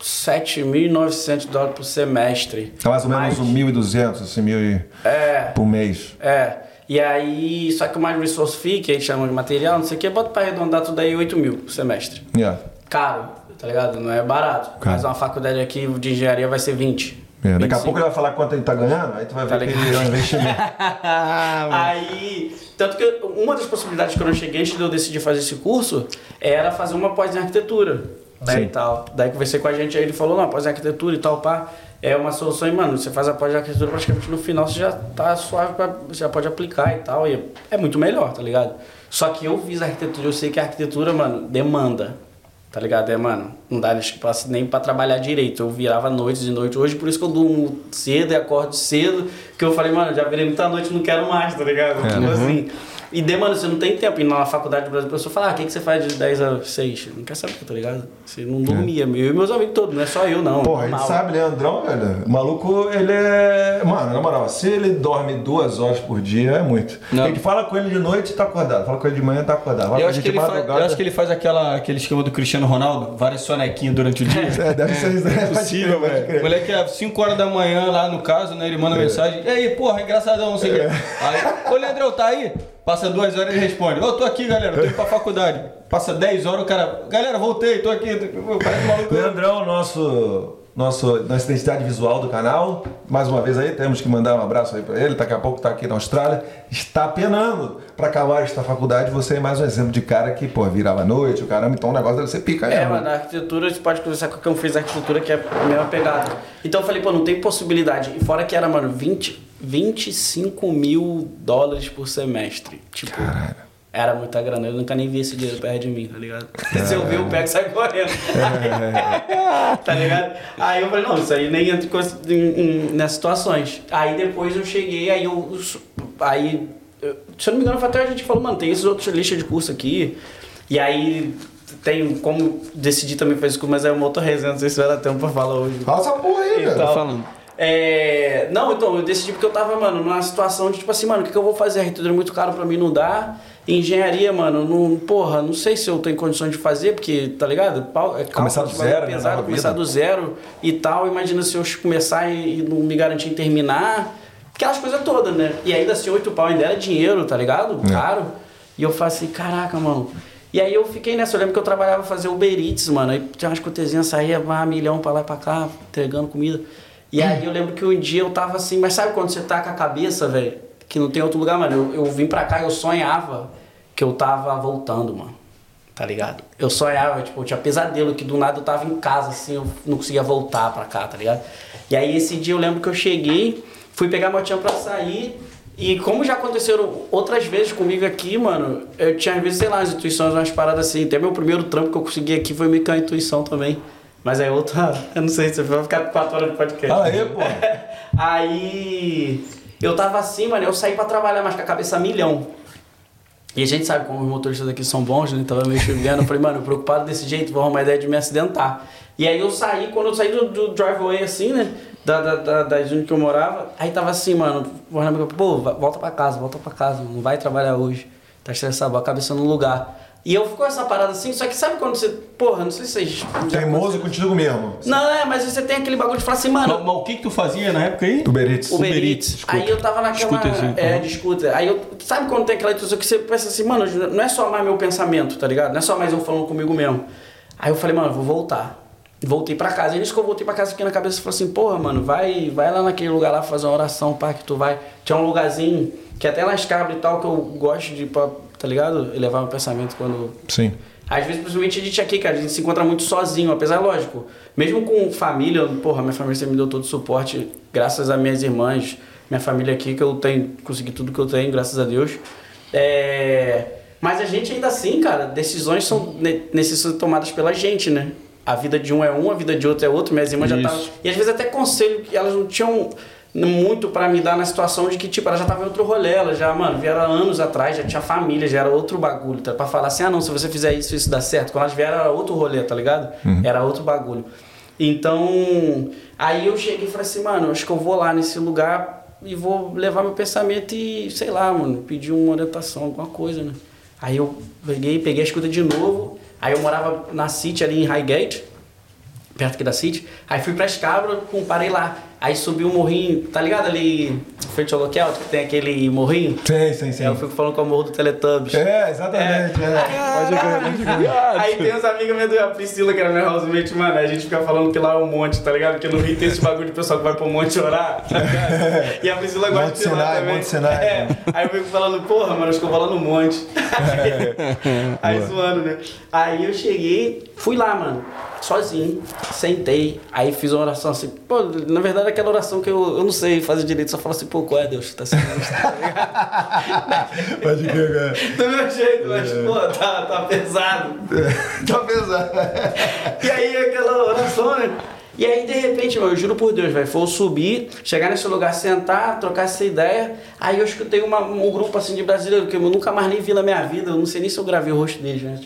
7.900 dólares por semestre. Tá mais ou menos Mas- um 1.200, assim, mil e... É. por mês. É. E aí, só que o mais resource fee, que a gente chama de material, não sei o que, bota pra arredondar tudo aí 8 mil por semestre. Yeah. Caro, tá ligado? Não é barato. Caro. Mas uma faculdade aqui de engenharia vai ser 20. É, daqui a 25. pouco ele vai falar quanto ele tá ganhando, aí tu vai Tá ver que ele é um investimento. Aí, tanto que uma das possibilidades que eu não cheguei antes de eu decidir fazer esse curso era fazer uma pós em arquitetura. Né, Sim. e tal. Daí conversei com a gente, aí ele falou, não, pós em arquitetura e tal, pá. É uma solução, e, mano, você faz a pós de arquitetura, praticamente no final você já tá suave, pra, você já pode aplicar e tal. E é muito melhor, tá ligado? Só que eu fiz arquitetura, eu sei que a arquitetura, mano, demanda. Tá ligado? É, mano, não dá nem pra trabalhar direito. Eu virava noites e noites. Hoje, por isso que eu durmo cedo e acordo cedo. Que eu falei, mano, já virei muita noite, não quero mais, tá ligado? É. Tipo assim. E de, mano, você não tem tempo. E na faculdade do Brasil, a pessoa fala, ah, o que, que você faz de 10 a 6? Não quer saber, tá ligado? Você não dormia. Eu e meus amigos todos, não é só eu, não. Porra, a gente Normal. sabe, Leandrão, velho. O maluco, ele é. Mano, na moral, se ele dorme duas horas por dia, é muito. Não. Gente fala com ele de noite tá acordado. Fala com ele de manhã tá acordado. Fala Eu acho, ele que ele faz, eu acho que ele faz aquela, aquele esquema do Cristiano Ronaldo, várias sonequinhas durante o dia. É, deve ser isso. Né? é Pode possível, velho. O moleque é 5 horas da manhã lá no caso, né? Ele manda mensagem. E aí, porra, engraçadão, não sei o quê. Aí, ô Leandrão, tá aí? Passa duas horas ele responde. Ô, tô aqui, galera, tô indo pra faculdade. Passa 10 horas, o cara. Galera, voltei, tô aqui. Parece maluco. Leandrão, nosso, nosso, nossa identidade visual do canal. Mais uma vez aí, temos que mandar um abraço aí pra ele. Daqui a pouco tá aqui na Austrália. Está penando pra acabar esta faculdade. Você é mais um exemplo de cara que, pô, virava à noite, o caramba. Então o negócio deve ser pica É, mesmo. mano, a arquitetura, você pode conversar com quem fez arquitetura, que é a mesma pegada. Então eu falei, pô, não tem possibilidade. E fora que era, mano, 20, 25 mil dólares por semestre. Tipo, era muita grana. Eu nunca nem vi esse dinheiro perto de mim, tá ligado? Se eu ver, eu pego e sai correndo. tá ligado? Aí eu falei, não, isso aí nem entra nessas situações. Aí depois eu cheguei, aí eu. Aí, eu- se eu não me engano, foi até a gente falou, mano, tem esses outros listas de curso aqui. E aí tem como decidir também fazer isso, mas é uma outra resenha, não sei se vai dar tempo pra falar hoje. Fala essa porra aí, Então, velho. falando. É, não, então, eu decidi porque eu tava, mano, numa situação de tipo assim, mano, o que, que eu vou fazer? Arquitetura é muito caro pra mim, não dá. Engenharia, mano, não, porra, não sei se eu tenho condições de fazer, porque, tá ligado? É Começar do zero, né, pesado, nova começar vida. do zero e tal. Imagina se eu começar e, e não me garantir em terminar. Aquelas coisas todas, né? E ainda assim, oito pau ainda era dinheiro, tá ligado? É. Caro. E eu falei assim, caraca, mano. E aí eu fiquei nessa, eu lembro que eu trabalhava fazer Uber Eats, mano. Aí tinha umas cotezinhas, saía ah, milhão pra lá e pra cá, entregando comida. E aí eu lembro que um dia eu tava assim, mas sabe quando você tá com a cabeça, velho? Que não tem outro lugar, mano. Eu, eu vim pra cá e eu sonhava que eu tava voltando, mano. Tá ligado? Eu sonhava, tipo, eu tinha pesadelo que do nada eu tava em casa, assim, eu não conseguia voltar pra cá, tá ligado? E aí esse dia eu lembro que eu cheguei, fui pegar meu tchan pra sair. E como já aconteceram outras vezes comigo aqui, mano, eu tinha às vezes, sei lá, as intuições, umas paradas assim. Até meu primeiro trampo que eu consegui aqui foi meio que uma intuição também. Mas é outra. Eu não sei se vai ficar quatro horas de podcast. Fala aí, pô. Aí eu tava assim, mano, eu saí pra trabalhar, mas com a cabeça milhão. E a gente sabe como os motoristas daqui são bons, né? Tava meio chovendo. Eu falei, mano, preocupado desse jeito, vou arrumar ideia de me acidentar. E aí eu saí, quando eu saí do, do driveway assim, né? Da, da, da, da que eu morava, aí tava assim, mano, o Renan pô, volta pra casa, volta pra casa, não vai trabalhar hoje. Tá estressado, a cabeça no lugar. E eu ficou essa parada assim, só que sabe quando você, porra, não sei se vocês. Teimoso contigo mesmo. Não, é, mas você tem aquele bagulho de falar assim, mano, Mas, mas o que que tu fazia na época aí? Uber Eats. Uber Uber Eats. Eats, Aí eu tava naquela. Scooterzinho, é, uhum. de scooter. Aí eu. Sabe quando tem aquela intuição que você pensa assim, mano, não é só mais meu pensamento, tá ligado? Não é só mais eu falando comigo mesmo. Aí eu falei, mano, eu vou voltar. Voltei pra casa. E nisso que eu voltei pra casa, fiquei na cabeça e falei assim, porra, mano, vai, vai lá naquele lugar lá fazer uma oração, pá, que tu vai. Tinha um lugarzinho que até nas cabras e tal, que eu gosto de, pra, tá ligado? Elevar meu pensamento quando Sim. às vezes, principalmente a gente aqui, cara, a gente se encontra muito sozinho, apesar, lógico, mesmo com família, porra, minha família sempre me deu todo o suporte, graças a minhas irmãs, minha família aqui, que eu tenho, consegui tudo que eu tenho, graças a Deus. É... Mas a gente ainda assim, cara, decisões são ne- necessárias tomadas pela gente, né? A vida de um é um, a vida de outro é outro, minhas irmãs já Isso. estavam. E às vezes até conselho que elas não tinham muito pra me dar na situação de que, tipo, ela já tava em outro rolê, ela já, mano, vieram anos atrás, já tinha família, já era outro bagulho, tá? Pra falar assim, ah não, se você fizer isso, isso dá certo. Quando elas vieram era outro rolê, tá ligado? Era outro bagulho. Então, aí eu cheguei e falei assim, mano, acho que eu vou lá nesse lugar e vou levar meu pensamento e, sei lá, mano, pedir uma orientação, alguma coisa, né? Aí eu peguei, peguei a escuta de novo, aí eu morava na City ali em Highgate, perto aqui da City. Aí fui pra Escabra, pum, parei lá. Aí subi um morrinho, tá ligado ali, frente ao local, que tem aquele morrinho? Sim, sim, sim. Aí eu fico falando com o morro do Teletubbies. É, exatamente. É. Pode crer, pode crer. Aí tem uns amigos meus, a Priscila, que era minha housemate, mano, a gente fica falando que lá é um monte, tá ligado? Porque no Rio tem esse bagulho de pessoal que vai pro monte orar, tá ligado? E a Priscila gosta Monte de lá Sinai, também. Monte Sinai. É. Aí eu fico falando, porra, mano, acho que eu vou lá no monte. Aí zoando, né? Aí eu cheguei, fui lá, mano, sozinho, sentei, aí fiz uma oração assim, pô, na verdade aquela oração que eu, eu não sei fazer direito, só falo assim, pô, qual é Deus? Tá sendo Pode crer, cara. do meu jeito, mas, pô, tá, tá pesado. Tá pesado. E aí aquela oração, né? E aí, de repente, meu, eu juro por Deus, velho, foi eu subir, chegar nesse lugar, sentar, trocar essa ideia. Aí eu escutei uma- um grupo assim de brasileiros que eu nunca mais nem vi na minha vida. Eu não sei nem se eu gravei o rosto deles, né?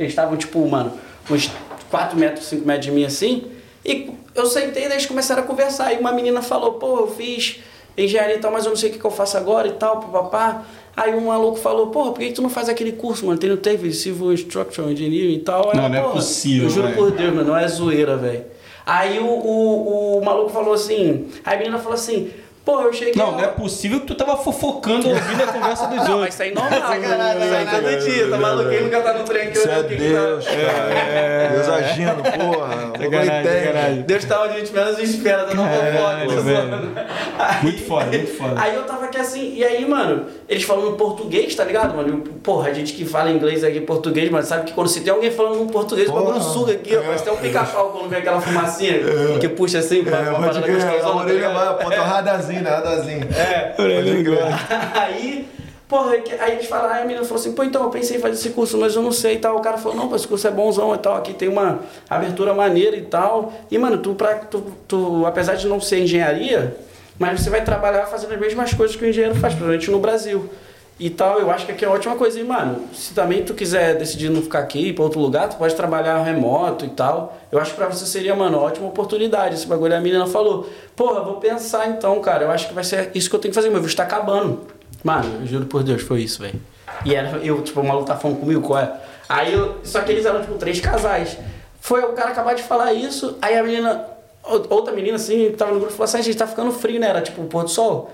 Eles estavam, tipo, mano, uns 4 metros, 5 metros de mim assim. E eu sentei, daí eles começaram a conversar. E uma menina falou, pô, eu fiz engenharia e tal, mas eu não sei o que, que eu faço agora e tal, papapá. Aí um maluco falou, porra, por que, tu não faz aquele curso, mano? Tem no teve Civil Structural Engineering e tal. Não, Aí, não é porra, possível, Eu juro velho. por Deus, mano, não é zoeira, velho. Aí o, o, o maluco falou assim, aí a menina falou assim, pô, eu cheguei... Não, lá- não é possível que tu tava fofocando ouvindo a conversa dos Não, mas outros. isso aí é normal, Sacanagem, isso aí todo dia, tá maluco? Quem nunca tá no trem aqui Isso é olhando o que que Deus, tá... cara. Deus agindo, porra. Sacanagem, sacanagem. Deus tá onde a gente menos espera, tá no fofoca, tá. Aí- Muito foda, muito foda. Aí eu tava que assim, e aí, mano, eles falam em português, tá ligado, mano? Porra, a gente que fala inglês aqui em português, mas sabe que quando se tem alguém falando em português, o Porra. bagulho suga aqui, ó. Parece até um pica-pau quando vem aquela fumacinha que puxa assim, pra É, uma pode parada crer, a gostosona, tá orelha ligado? vai, ponta radazinho, né? Radazinho. É. Pode crer. aí, porra, que- aí eles falaram, aí a menina falou assim, pô, então eu pensei em fazer esse curso, mas eu não sei e tal. O cara falou, não, pô, esse curso é bonzão e tal, aqui tem uma abertura maneira e tal. E, mano, tu, pra, tu, tu apesar de não ser engenharia, mas você vai trabalhar fazendo as mesmas coisas que o engenheiro faz, principalmente no Brasil. E tal, eu acho que aqui é uma ótima coisa. E, mano, se também tu quiser decidir não ficar aqui, ir pra outro lugar, tu pode trabalhar remoto e tal. Eu acho que pra você seria, mano, uma ótima oportunidade. Esse bagulho a menina falou. Porra, vou pensar então, cara. Eu acho que vai ser isso que eu tenho que fazer. Meu visto tá acabando. Mano, eu juro por Deus, foi isso, velho. E era, eu, tipo, o maluco tá falando comigo, qual é? Aí eu. Só que eles eram, tipo, três casais. Foi o cara acabar de falar isso, aí a menina. ou- Outra menina, assim, que tava no grupo, falou assim: a gente tá ficando frio, né? Era tipo o pôr do sol.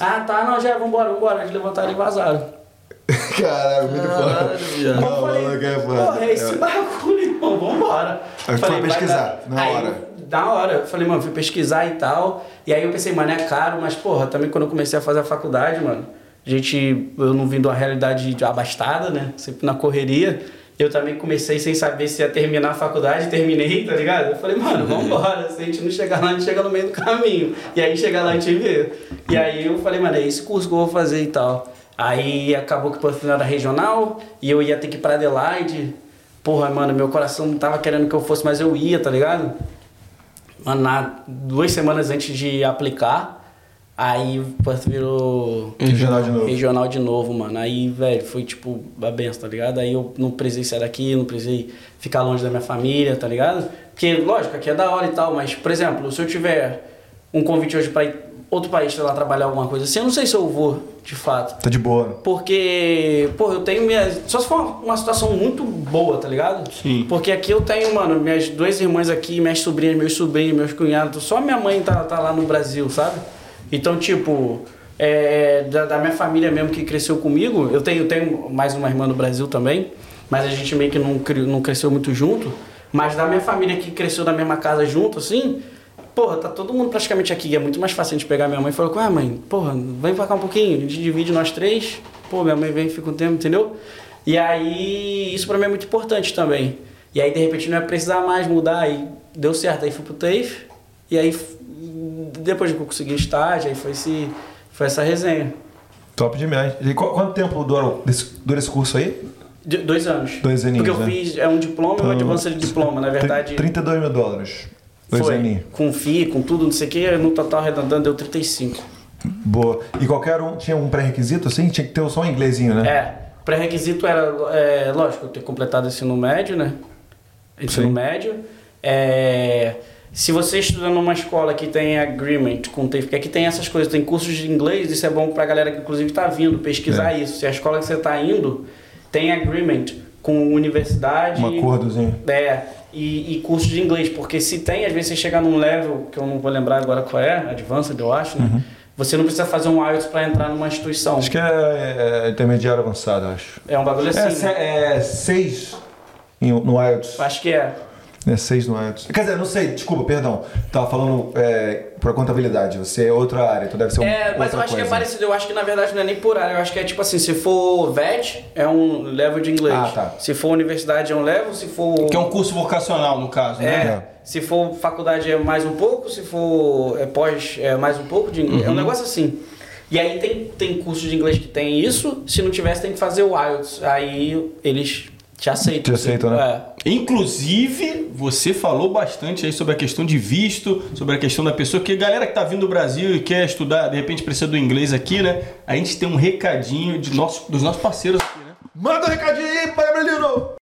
Ah, tá, não, já, vambora, vambora. Eles levantaram e vazaram. Caralho, muito foda. Não, eu falei, maluco, é foda. porra, é esse bagulho, irmão, vambora. Aí foi Falei, vai pesquisar, na Aí, hora. Na hora. Eu falei, mano, fui pesquisar e tal. E aí eu pensei, mano, é caro, mas, porra, também quando eu comecei a fazer a faculdade, mano, a gente, eu não vim de uma realidade de abastada, né? Sempre na correria. Eu também comecei sem saber se ia terminar a faculdade, terminei, tá ligado? Eu falei, mano, vambora. Se a gente não chegar lá, a gente chega no meio do caminho. E aí chegar lá a gente vê. E aí eu falei, mano, é esse curso que eu vou fazer e tal. Aí acabou que o não era regional e eu ia ter que ir pra Adelaide. Porra, mano, meu coração não tava querendo que eu fosse, mas eu ia, tá ligado? Mano, na, duas semanas antes de aplicar, aí o Perth virou Regional de novo. regional de novo, mano. Aí, velho, foi tipo a benção, tá ligado? Aí eu não precisei sair daqui, não precisei ficar longe da minha família, tá ligado? Porque, lógico, aqui é da hora e tal, mas, por exemplo, se eu tiver um convite hoje pra ir outro país, sei lá, trabalhar alguma coisa assim, eu não sei se eu vou, de fato. Tá de boa. Porque, pô, eu tenho minha. Só se for uma, uma situação muito boa, tá ligado? Sim. Porque aqui eu tenho, mano, minhas duas irmãs aqui, minhas sobrinhas, meus sobrinhos, meus cunhados. Só minha mãe tá, tá lá no Brasil, sabe? Então, tipo, é, da, da minha família mesmo que cresceu comigo, eu tenho, tenho mais uma irmã no Brasil também, mas a gente meio que não, não cresceu muito junto. Mas da minha família que cresceu na mesma casa junto, assim, porra, tá todo mundo praticamente aqui. É muito mais fácil a gente pegar minha mãe e falar, ué, mãe, porra, vem pra cá um pouquinho, a gente divide nós três. Pô, minha mãe vem, fica um tempo, entendeu? E aí, isso pra mim é muito importante também. E aí, de repente, não é precisar mais mudar, aí deu certo. Aí fui pro TAFE, e aí, depois que eu consegui estágio, aí foi, esse, foi essa resenha. Top demais. E qu- quanto tempo dura, desse- dura esse curso aí? De- dois anos. Dois aninhos, Porque eu né? fiz, é um diploma e um Então, advanced diploma, na verdade. 32 mil dólares. Dois foi. aninhos. Com FII, com tudo, não sei o que, no total arredondando deu 35. Boa. E qualquer um tinha um pré-requisito assim? Tinha que ter só um inglesinho, né? É, pré-requisito era, é, lógico, eu ter completado ensino médio, né? Ensino Sim. médio. É, se você estuda numa escola que tem agreement com TAFE, porque aqui tem essas coisas, tem cursos de inglês, isso é bom pra galera que inclusive tá vindo pesquisar É. isso. Se a escola que você tá indo tem agreement com universidade. Um acordozinho. É, e, e curso de inglês, porque se tem, às vezes você chega num level, que eu não vou lembrar agora qual é, advanced eu acho, né? Você não precisa fazer um IELTS pra entrar numa instituição. Uhum. Acho que é, é intermediário avançado, acho. É um bagulho assim, É, né? é seis no IELTS. Acho que é. É seis no IELTS. Quer dizer, não sei, desculpa, perdão. Tava falando é, por contabilidade. Você é outra área, então deve ser um, É, mas eu acho que é coisa. parecido. Eu acho que na verdade não é nem por área. Eu acho que é tipo assim: se for VET, é um level de inglês. Ah, tá. Se for universidade, é um level. Se for. Que é um curso vocacional, no caso, É, né? É. se for faculdade é mais um pouco, se for é pós é mais um pouco de inglês. É Uhum. um negócio assim. E aí tem, tem curso de inglês que tem isso, se não tivesse tem que fazer o IELTS. Aí eles te aceitam. Te aceitam, né? É. Inclusive, você falou bastante aí sobre a questão de visto, sobre a questão da pessoa, que a galera que tá vindo do Brasil e quer estudar, de repente precisa do inglês aqui, né? A gente tem um recadinho de nosso, dos nossos parceiros aqui, né? Manda um recadinho aí, Gabrielino!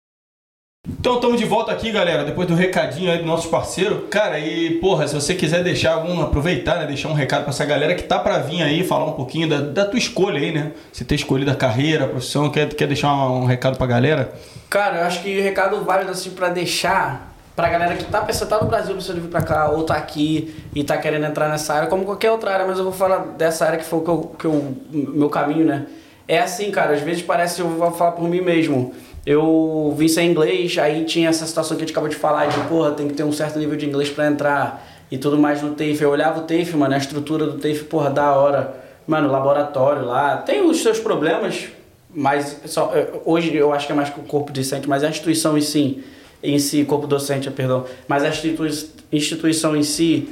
Então estamos de volta aqui, galera, depois do recadinho aí do nosso parceiro. Cara, e porra, se você quiser deixar algum, aproveitar, né, deixar um recado para essa galera que tá para vir aí, falar um pouquinho da, da tua escolha aí, né? Você ter escolhido a carreira, a profissão, quer, quer deixar um, um recado pra galera? Cara, eu acho que recado válido assim pra deixar pra galera que tá pensando, tá no Brasil, pensando vir pra cá, ou tá aqui e tá querendo entrar nessa área, como qualquer outra área, mas eu vou falar dessa área que foi o que eu, que eu, meu caminho, né? É assim, cara, às vezes parece, eu vou falar por mim mesmo. Eu vim sem inglês, aí tinha essa situação que a gente acabou de falar, de porra, tem que ter um certo nível de inglês pra entrar e tudo mais no TAFE. Eu olhava o TAFE, mano, a estrutura do TAFE, porra, da hora. Mano, laboratório lá, tem os seus problemas, mas só, hoje eu acho que é mais que o corpo docente, mas a instituição em si, em si, corpo docente, perdão, mas a institui instituição em si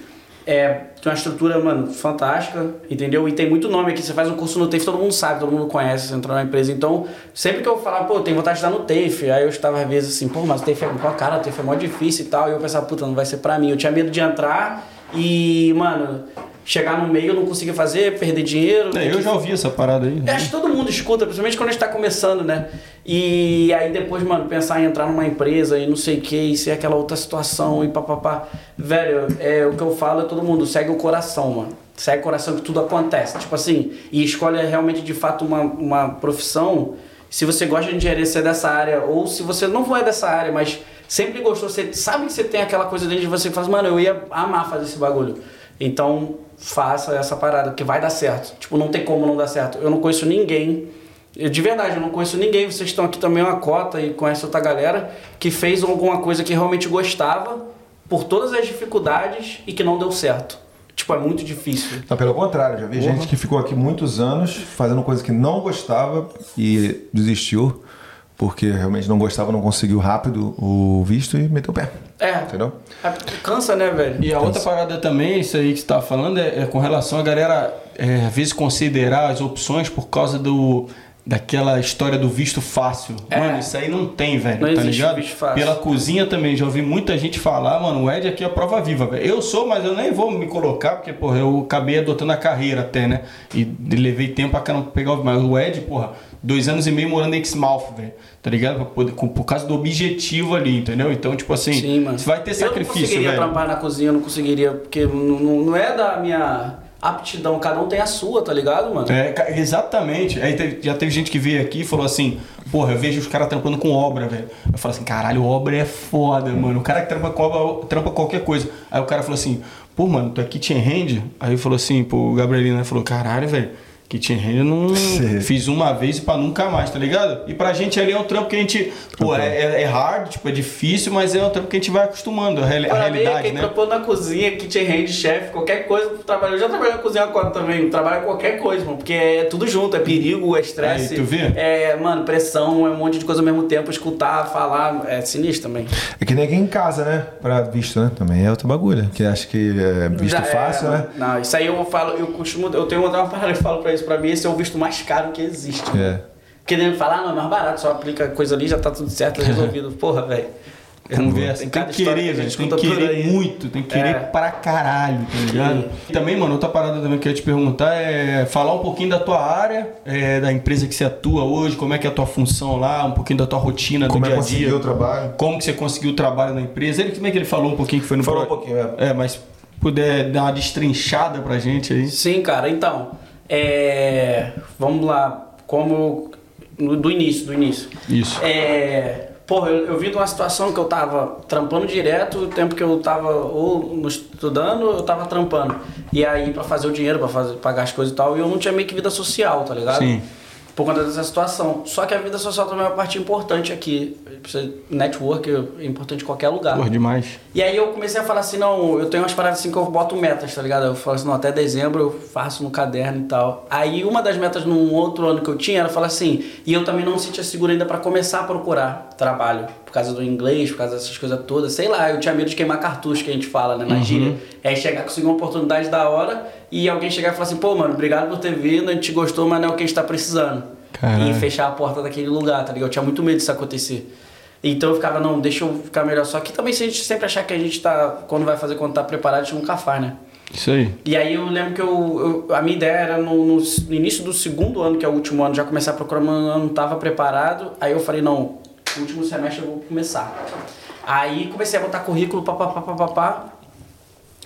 é, tem uma estrutura, mano, fantástica, entendeu? E tem muito nome aqui. Você faz um curso no TAFE, todo mundo sabe, todo mundo conhece, você entra na empresa. Então, sempre que eu falava, pô, tem vontade de estar no TAFE, aí eu estava às vezes assim, pô, mas o TAFE é, pô, cara, o TAFE é mó difícil e tal. E eu pensava, puta, não vai ser pra mim. Eu tinha medo de entrar e, mano, chegar no meio não conseguia fazer, perder dinheiro. É, eu já ouvi essa parada aí. Eu acho que todo mundo escuta, principalmente quando a gente tá começando, né? E aí depois, mano, pensar em entrar numa empresa e não sei o que, e ser aquela outra situação e papapá. Velho, é, o que eu falo é todo mundo, segue o coração, mano. Segue o coração que tudo acontece. Tipo assim, e escolhe realmente de fato uma, uma profissão. Se você gosta de engenharia, ser dessa área, ou se você não é dessa área, mas sempre gostou, você sabe que você tem aquela coisa dentro de você que faz, mano, eu ia amar fazer esse bagulho. Então, faça essa parada, que vai dar certo. Tipo, não tem como não dar certo. Eu não conheço ninguém, eu, de verdade, eu não conheço ninguém. Vocês estão aqui também uma cota e conhecem outra galera que fez alguma coisa que realmente gostava por todas as dificuldades e que não deu certo. Tipo, é muito difícil. Não, pelo contrário, já vi gente que ficou aqui muitos anos fazendo coisa que não gostava e desistiu porque realmente não gostava, não conseguiu rápido o visto e meteu o pé. É. Entendeu? É, Cansa, né, velho? E a outra parada também, isso aí que você tava falando, é, é com relação a galera, é, às vezes, considerar as opções por causa do. Daquela história do visto fácil. É. Mano, isso aí não tem, velho. Não tá existe ligado? visto fácil. Pela cozinha também, já ouvi muita gente falar, mano, o Ed aqui é a prova viva, velho. Eu sou, mas eu nem vou me colocar, porque, porra, eu acabei adotando a carreira até, né? E levei tempo pra caramba pegar o. Mas o Ed, porra, dois anos e meio morando em Exmouth, velho. Tá ligado? Com- por causa do objetivo ali, entendeu? Então, tipo assim, Sim, mano. você vai ter Eu não sacrifício, conseguiria velho. trampar na cozinha, eu não conseguiria, porque não, não é da minha aptidão, cada um tem a sua, tá ligado, mano? É, exatamente. Aí teve- já teve gente que veio aqui e falou assim: Porra, eu vejo os caras trampando com obra, velho. Eu falo assim: Caralho, obra é foda, mano. O cara que trampa com obra trampa qualquer coisa. Aí o cara falou assim: Pô, mano, tu é kitchen hand? Aí falou assim: Pô, o Gabrielino né, falou: Caralho, velho. Kitchen não Sim. fiz uma vez e pra nunca mais, tá ligado? E pra gente ali é um trampo que a gente. Pô, é, é- é hard, tipo, é difícil, mas é um trampo que a gente vai acostumando. A, reali- a Pra mim, realidade, quem né? trampou na cozinha, kitchen hand, chefe, qualquer coisa, trabalho. Eu já trabalhei na cozinha agora também, trabalho qualquer coisa, mano, porque é tudo junto, é perigo, é estresse. Aí, tu vê? É, mano, pressão, é um monte de coisa ao mesmo tempo, escutar, falar, é sinistro também. É que nem aqui em casa, né? Pra visto, né? Também é outro bagulho. Que acha que é visto Já é, fácil, mano. né? Não, isso aí eu falo, eu costumo, eu tenho uma parada que eu falo pra isso, pra mim esse é o visto mais caro que existe. É. Porque nem falar, ah, não, é mais barato, só aplica coisa ali, já tá tudo certo, resolvido. Porra, velho. Conversa, Tem que querer, que a gente velho. Tem que querer aí. muito, tem que querer É. pra caralho, tá ligado? E também, mano, outra parada também que eu ia te perguntar é falar um pouquinho da tua área, é, da empresa que você atua hoje, como é que é a tua função lá, um pouquinho da tua rotina Como do é dia a dia. o trabalho? Como que você conseguiu o trabalho na empresa? Ele, como é que ele falou um pouquinho que foi no Falou pro- um pouquinho, é. É, mas puder dar uma destrinchada pra gente aí. Sim, cara, então, é, vamos lá, como do início, do início. Isso. É, porra, eu, eu vim de uma situação que eu tava trampando direto, o tempo que eu tava ou estudando, eu tava trampando. E aí pra fazer o dinheiro, pra fazer, pagar as coisas e tal, e eu não tinha meio que vida social, tá ligado? Sim. Por conta dessa situação. Só que a vida social também é uma parte importante aqui. Network é importante em qualquer lugar. Porra, demais. E aí eu comecei a falar assim, não, eu tenho umas paradas assim que eu boto metas, tá ligado? Eu falo assim, não, até dezembro eu faço no caderno e tal. Aí uma das metas num outro ano que eu tinha era falar assim, e eu também não me sentia seguro ainda pra começar a procurar. trabalho. Por causa do inglês, por causa dessas coisas todas. Sei lá, eu tinha medo de queimar cartucho, que a gente fala, né? Na gíria. É chegar, conseguir uma oportunidade da hora e alguém chegar e falar assim, pô, mano, obrigado por ter vindo, a gente gostou, mas não é o que a gente tá precisando. Caralho. E fechar a porta daquele lugar, tá ligado? Eu tinha muito medo disso acontecer. Então eu ficava, não, deixa eu ficar melhor. Só que também se a gente sempre achar que a gente tá, quando vai fazer, quando tá preparado, a gente nunca faz, né? Isso aí. E aí eu lembro que eu, eu- a minha ideia era no, no- no início do segundo ano, que é o último ano, já começar a procurar, mas eu não estava preparado. Aí eu falei, não, no último semestre eu vou começar. Aí comecei a botar currículo, papapá, papapá.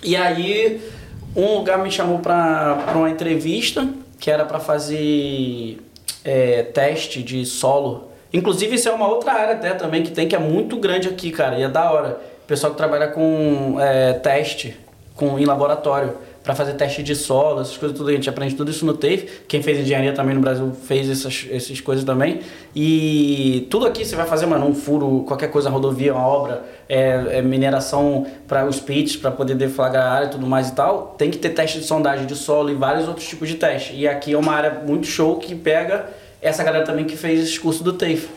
E aí um lugar me chamou pra uma entrevista, que era pra fazer é, teste de solo. Inclusive isso é uma outra área até também que tem, que é muito grande aqui, cara, e é da hora. O pessoal que trabalha com é, teste com, em laboratório para fazer teste de solo, essas coisas tudo, a gente aprende tudo isso no TAFE. Quem fez engenharia também no Brasil fez essas, essas coisas também. E tudo aqui você vai fazer, mano, um furo, qualquer coisa, rodovia, uma obra, é, é mineração para os pits, para poder deflagrar a área e tudo mais e tal, tem que ter teste de sondagem de solo e vários outros tipos de teste. E aqui é uma área muito show que pega essa galera também que fez esse curso do TAFE.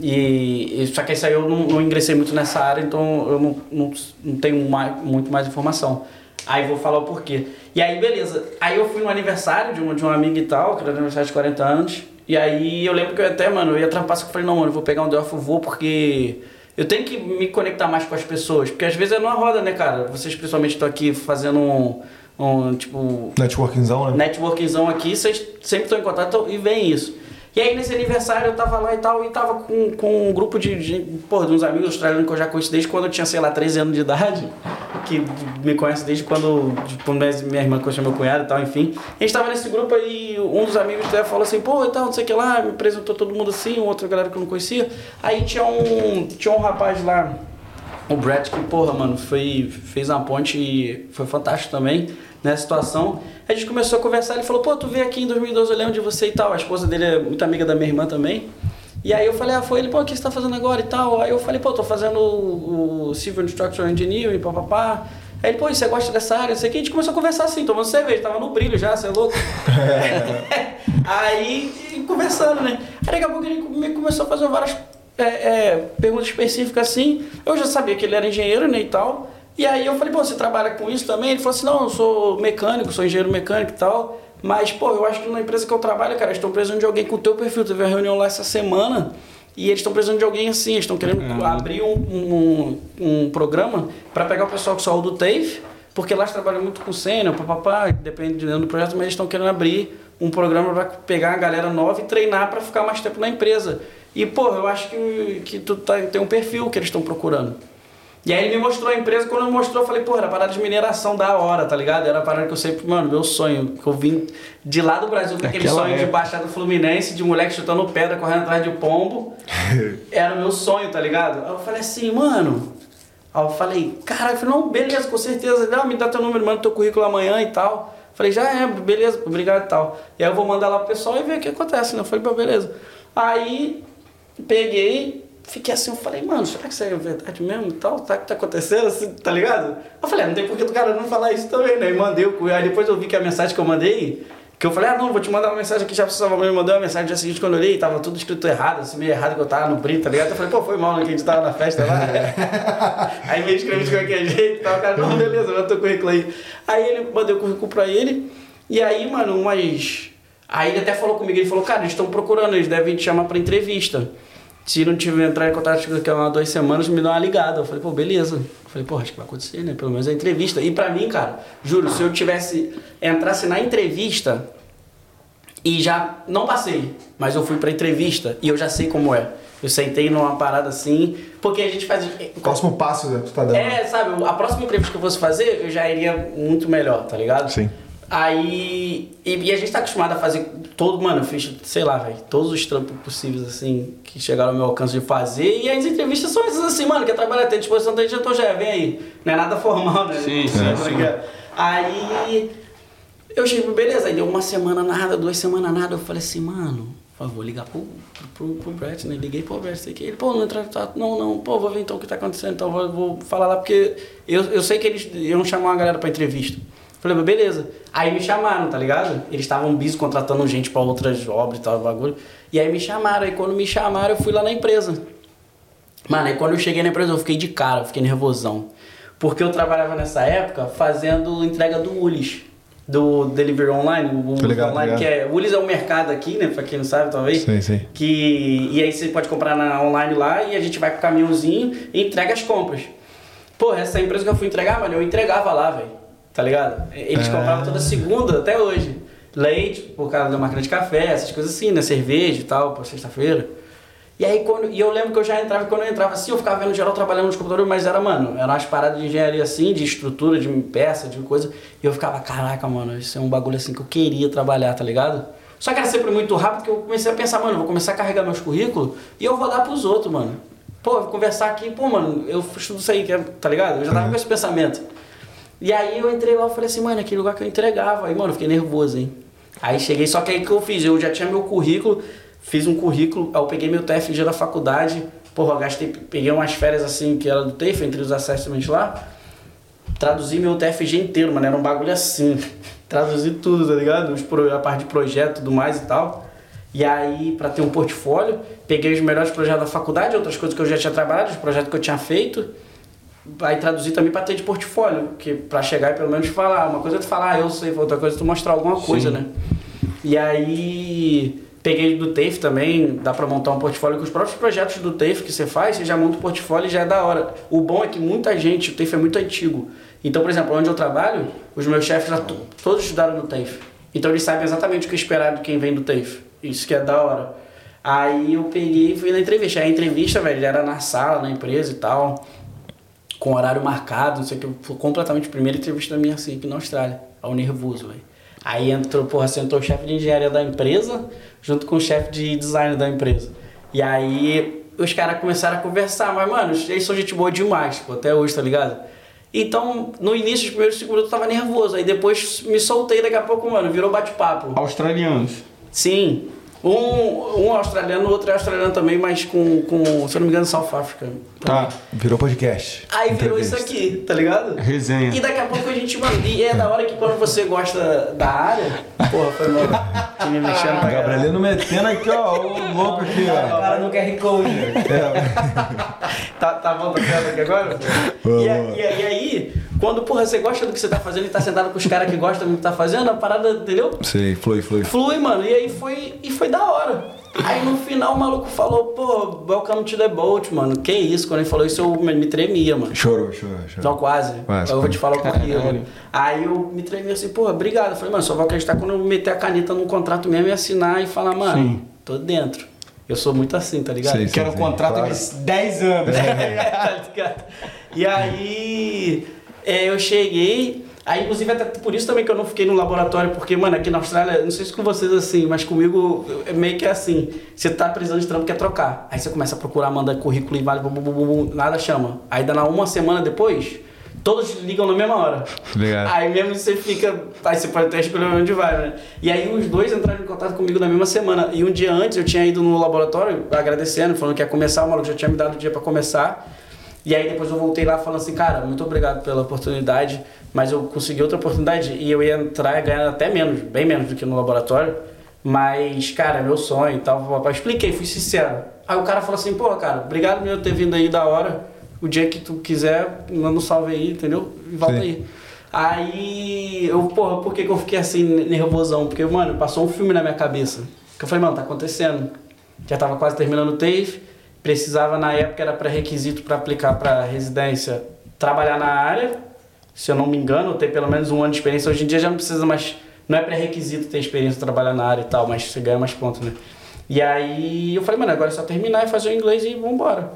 E, só que isso aí eu não, não ingressei muito nessa área, então eu não, não, não tenho mais, muito mais informação. Aí vou falar o porquê. E aí, beleza. Aí eu fui no aniversário de um, de um amigo e tal, que era aniversário de 40 anos. E aí eu lembro que eu até, mano, eu ia trampar, só que eu falei, não, mano, eu vou pegar um eu vou, porque eu tenho que me conectar mais com as pessoas. Porque às vezes é numa roda, né, cara? Vocês principalmente estão aqui fazendo um, um tipo, Networkingzão, né? networkingzão aqui, vocês sempre estão em contato e vem isso. E aí nesse aniversário eu tava lá e tal, e tava com, com um grupo de, de, pô, de uns amigos australianos que eu já conheço desde quando eu tinha, sei lá, 13 anos de idade, que me conhece desde quando, tipo, minha irmã conheceu meu cunhado e tal, enfim. A gente tava nesse grupo aí, um dos amigos até falou assim, pô, e tal, não sei o que lá, me apresentou todo mundo assim, outra galera que eu não conhecia. Aí tinha um, tinha um rapaz lá, o Brett, que, porra, mano, foi, fez uma ponte e foi fantástico também nessa situação. A gente começou a conversar, ele falou, pô, tu veio aqui em 2012, eu lembro de você e tal. A esposa dele é muito amiga da minha irmã também. E aí eu falei, ah, foi ele, pô, o que você tá fazendo agora e tal? Aí eu falei, pô, tô fazendo o, o Civil Structural Engineering, papapá. Aí ele, pô, e você gosta dessa área? Não sei o que. A gente começou a conversar assim, tomando cerveja, tava no brilho já, você é louco. aí, conversando, né? Aí daqui a pouco ele me começou a fazer várias é, é, perguntas específicas assim. Eu já sabia que ele era engenheiro, né, e tal. E aí eu falei, pô, você trabalha com isso também? Ele falou assim, não, eu sou mecânico, sou engenheiro mecânico e tal. Mas, pô, eu acho que na empresa que eu trabalho, cara, eles estão precisando de alguém com o teu perfil. Teve uma reunião lá essa semana e eles estão precisando de alguém assim. Eles estão querendo abrir um, um, um programa para pegar o pessoal que saiu do TAFE, porque lá eles trabalham muito com sênior, papapá, depende do projeto, mas eles estão querendo abrir um programa para pegar a galera nova e treinar para ficar mais tempo na empresa. E, pô, eu acho que, que tu tá, tem um perfil que eles estão procurando. E aí ele me mostrou a empresa, quando me mostrou, eu falei, pô, era parada de mineração da hora, tá ligado? Era a parada que eu sempre, mano, meu sonho, que eu vim de lá do Brasil com aquele sonho de época. Baixada Fluminense, de moleque chutando pedra, correndo atrás de pombo. era o meu sonho, tá ligado? Aí eu falei assim, mano. Aí eu falei, caralho, eu falei, não, beleza, com certeza. Não, me dá teu número, manda teu currículo amanhã e tal. Falei, já é, beleza, obrigado e tal. E aí eu vou mandar lá pro pessoal e ver o que acontece, né? Eu falei, pô, beleza. Aí peguei, fiquei assim, eu falei, mano, será que isso é verdade mesmo e tal? Será que tá acontecendo assim, tá ligado? Eu falei, ah, não tem por que do cara não falar isso também, né? E mandei o. Aí depois eu vi que a mensagem que eu mandei, que eu falei, ah, não, vou te mandar uma mensagem aqui, já precisava me mandar uma mensagem no dia seguinte quando eu olhei, tava tudo escrito errado, assim, meio errado que eu tava no brito, tá ligado? Eu falei, pô, foi mal, né, que a gente tava na festa lá. aí me escrevi de qualquer jeito e tal, o cara, não, beleza, manda teu currículo aí. Aí ele mandei o currículo pra ele, e aí, mano, umas. Aí ele até falou comigo, ele falou, cara, eles estão procurando, eles devem te chamar pra entrevista. Se não tiver entrar em contato daqui a umas duas semanas, me dá uma ligada. Eu falei, pô, beleza. Eu falei, pô, acho que vai acontecer, né? Pelo menos a entrevista. E pra mim, cara, juro, se eu tivesse, entrasse na entrevista e já não passei, mas eu fui pra entrevista e eu já sei como é. Eu sentei numa parada assim, porque a gente faz. Próximo passo né, que tu tá dando. É, sabe, a próxima entrevista que eu fosse fazer, eu já iria muito melhor, tá ligado? Sim. Aí. E, e a gente tá acostumado a fazer todo, mano, eu fiz, sei lá, velho, todos os trampos possíveis, assim, que chegaram ao meu alcance de fazer. E as entrevistas são essas assim, mano, quer trabalhar, tem disposição, tem diretor, já vem aí. Não é nada formal, né? Sim, sim, Tá sim. ligado? Aí. Eu cheguei, beleza, aí deu uma semana nada, duas semanas nada. Eu falei assim, mano, vou ligar pro, pro, pro Brett, né? Liguei pro Brett, sei que ele, pô, não entra contato, não, não, pô, vou ver então o que tá acontecendo, então vou, vou falar lá, porque eu, eu sei que eles iam chamar uma galera pra entrevista. Falei, mas beleza. Aí me chamaram, tá ligado? Eles estavam bis contratando gente pra outras obras e tal, bagulho. E aí me chamaram, aí quando me chamaram, eu fui lá na empresa. Mano, aí quando eu cheguei na empresa eu fiquei de cara, fiquei nervosão. Porque eu trabalhava nessa época fazendo entrega do Ulis. Do Delivery Online, o ligado, Online, ligado. que é. O Ulis é um mercado aqui, né? Pra quem não sabe, talvez. Sim, sim. Que, e aí você pode comprar na online lá e a gente vai com o caminhãozinho e entrega as compras. Pô, essa empresa que eu fui entregar, mano, eu entregava lá, velho. Tá ligado? Eles Ah. compravam toda segunda até hoje. Leite, por causa da máquina de café, essas coisas assim, né? Cerveja e tal, pra sexta-feira. E aí, quando, e eu lembro que eu já entrava, quando eu entrava assim, eu ficava vendo geral trabalhando nos computadores, mas era, mano, eram umas paradas de engenharia assim, de estrutura, de peça, de coisa. E eu ficava, caraca, mano, isso é um bagulho assim que eu queria trabalhar, tá ligado? Só que era sempre muito rápido que eu comecei a pensar, mano, vou começar a carregar meus currículos e eu vou dar pros outros, mano. Pô, vou conversar aqui, pô, mano, eu estudo isso aí, é- tá ligado? Eu já tava com esse pensamento. E aí eu entrei lá e falei assim, mano, aquele lugar que eu entregava. Aí, mano, fiquei nervoso, hein? Aí cheguei, só que aí que eu fiz? Eu já tinha meu currículo, fiz um currículo, aí eu peguei meu TFG da faculdade, porra, gastei, peguei umas férias assim, que era do TEF, entre os assessments lá, traduzi meu TFG inteiro, mano, era um bagulho assim. Traduzi tudo, tá ligado? A parte de projeto tudo mais e tal. E aí, pra ter um portfólio, peguei os melhores projetos da faculdade, outras coisas que eu já tinha trabalhado, os projetos que eu tinha feito. Aí traduzir também pra ter de portfólio, que pra chegar e pelo menos falar. Uma coisa é tu falar, ah, eu sei, outra coisa é tu mostrar alguma coisa, né? E aí peguei do TAFE também, dá pra montar um portfólio com os próprios projetos do TAFE que você faz, você já monta o portfólio e já é da hora. O bom é que muita gente, o TAFE é muito antigo. Então, por exemplo, onde eu trabalho, os meus chefes já to- todos estudaram no TAFE. Então eles sabem exatamente o que esperar de quem vem do TAFE. Isso que é da hora. Aí eu peguei e fui na entrevista. Aí a entrevista, velho, era na sala, na empresa e tal com horário marcado, não sei o que. Foi completamente a primeira entrevista da minha assim, aqui na Austrália. Ao nervoso, velho. Aí entrou, porra, sentou o chefe de engenharia da empresa, junto com o chefe de design da empresa. E aí os caras começaram a conversar, mas, mano, eles são gente boa demais, pô, até hoje, tá ligado? Então, no início, os primeiros cinco minutos eu tava nervoso. Aí depois me soltei, daqui a pouco, mano, virou bate-papo. Australianos. Sim. Um, um australiano, o outro é australiano também, mas com, com, se eu não me engano, South Africa. Tá. Virou podcast. Aí virou isso aqui, tá ligado? Resenha. E daqui a pouco a gente, mano, e é da hora que quando você gosta da área. Porra, foi mal. Me mexendo pra. Gabrielino metendo aqui, ó, o louco aqui, ó. cara no QR Code. Tá, tá bom, tá certo aqui agora? E, e, e aí, quando, porra, você gosta do que você tá fazendo e tá sentado com os caras que gostam do que tá fazendo, a parada, entendeu? Sei, flui, flui. Flui, mano. E aí foi, e foi da hora. Aí no final o maluco falou, pô, welcome to the boat, mano. Que isso? Quando ele falou isso, eu me tremia, mano. Chorou, chorou, Não, chorou. quase. Quase, eu vou te falar o porquê, mano. Aí eu me tremi assim, pô, obrigado. Eu falei, mano, só vou acreditar quando eu meter a caneta num contrato mesmo e assinar e falar, mano, Sim. tô dentro. Eu sou muito assim, tá ligado? Sei, Que era um sim, contrato claro. de 10 anos. tá ligado? E aí é, eu cheguei. Aí, inclusive, até por isso também que eu não fiquei no laboratório, porque, mano, aqui na Austrália, não sei se com vocês é assim, mas comigo é meio que assim. Você tá precisando de trampo, quer trocar. Aí você começa a procurar, manda currículo e vale, bum, bum, bum, nada chama. Aí dá na uma semana depois, todos ligam na mesma hora. Ligado. Aí mesmo você fica. Aí você pode até escolher onde vai, né? E aí os dois entraram em contato comigo na mesma semana. E um dia antes eu tinha ido no laboratório agradecendo, falando que ia começar, o maluco já tinha me dado o dia pra começar. E aí depois eu voltei lá falando assim, cara, muito obrigado pela oportunidade, mas eu consegui outra oportunidade e eu ia entrar ganhando até menos, bem menos do que no laboratório. Mas, cara, meu sonho e tal. papai. Expliquei, fui sincero. Aí o cara falou assim, pô, cara, obrigado por ter vindo aí da hora. O dia que tu quiser, manda um salve aí, entendeu? E volta Sim. aí. Aí, eu, porra, por que, que eu fiquei assim, nervosão? Porque, mano, passou um filme na minha cabeça. Que eu falei, mano, tá acontecendo. Já tava quase terminando o TAFE, precisava, na época, era pré-requisito para aplicar para residência, trabalhar na área, se eu não me engano, ter pelo menos um ano de experiência. Hoje em dia já não precisa mais, não é pré-requisito ter experiência trabalhar na área e tal, mas você ganha mais pontos, né? E aí eu falei, mano, agora é só terminar e fazer o inglês e vambora.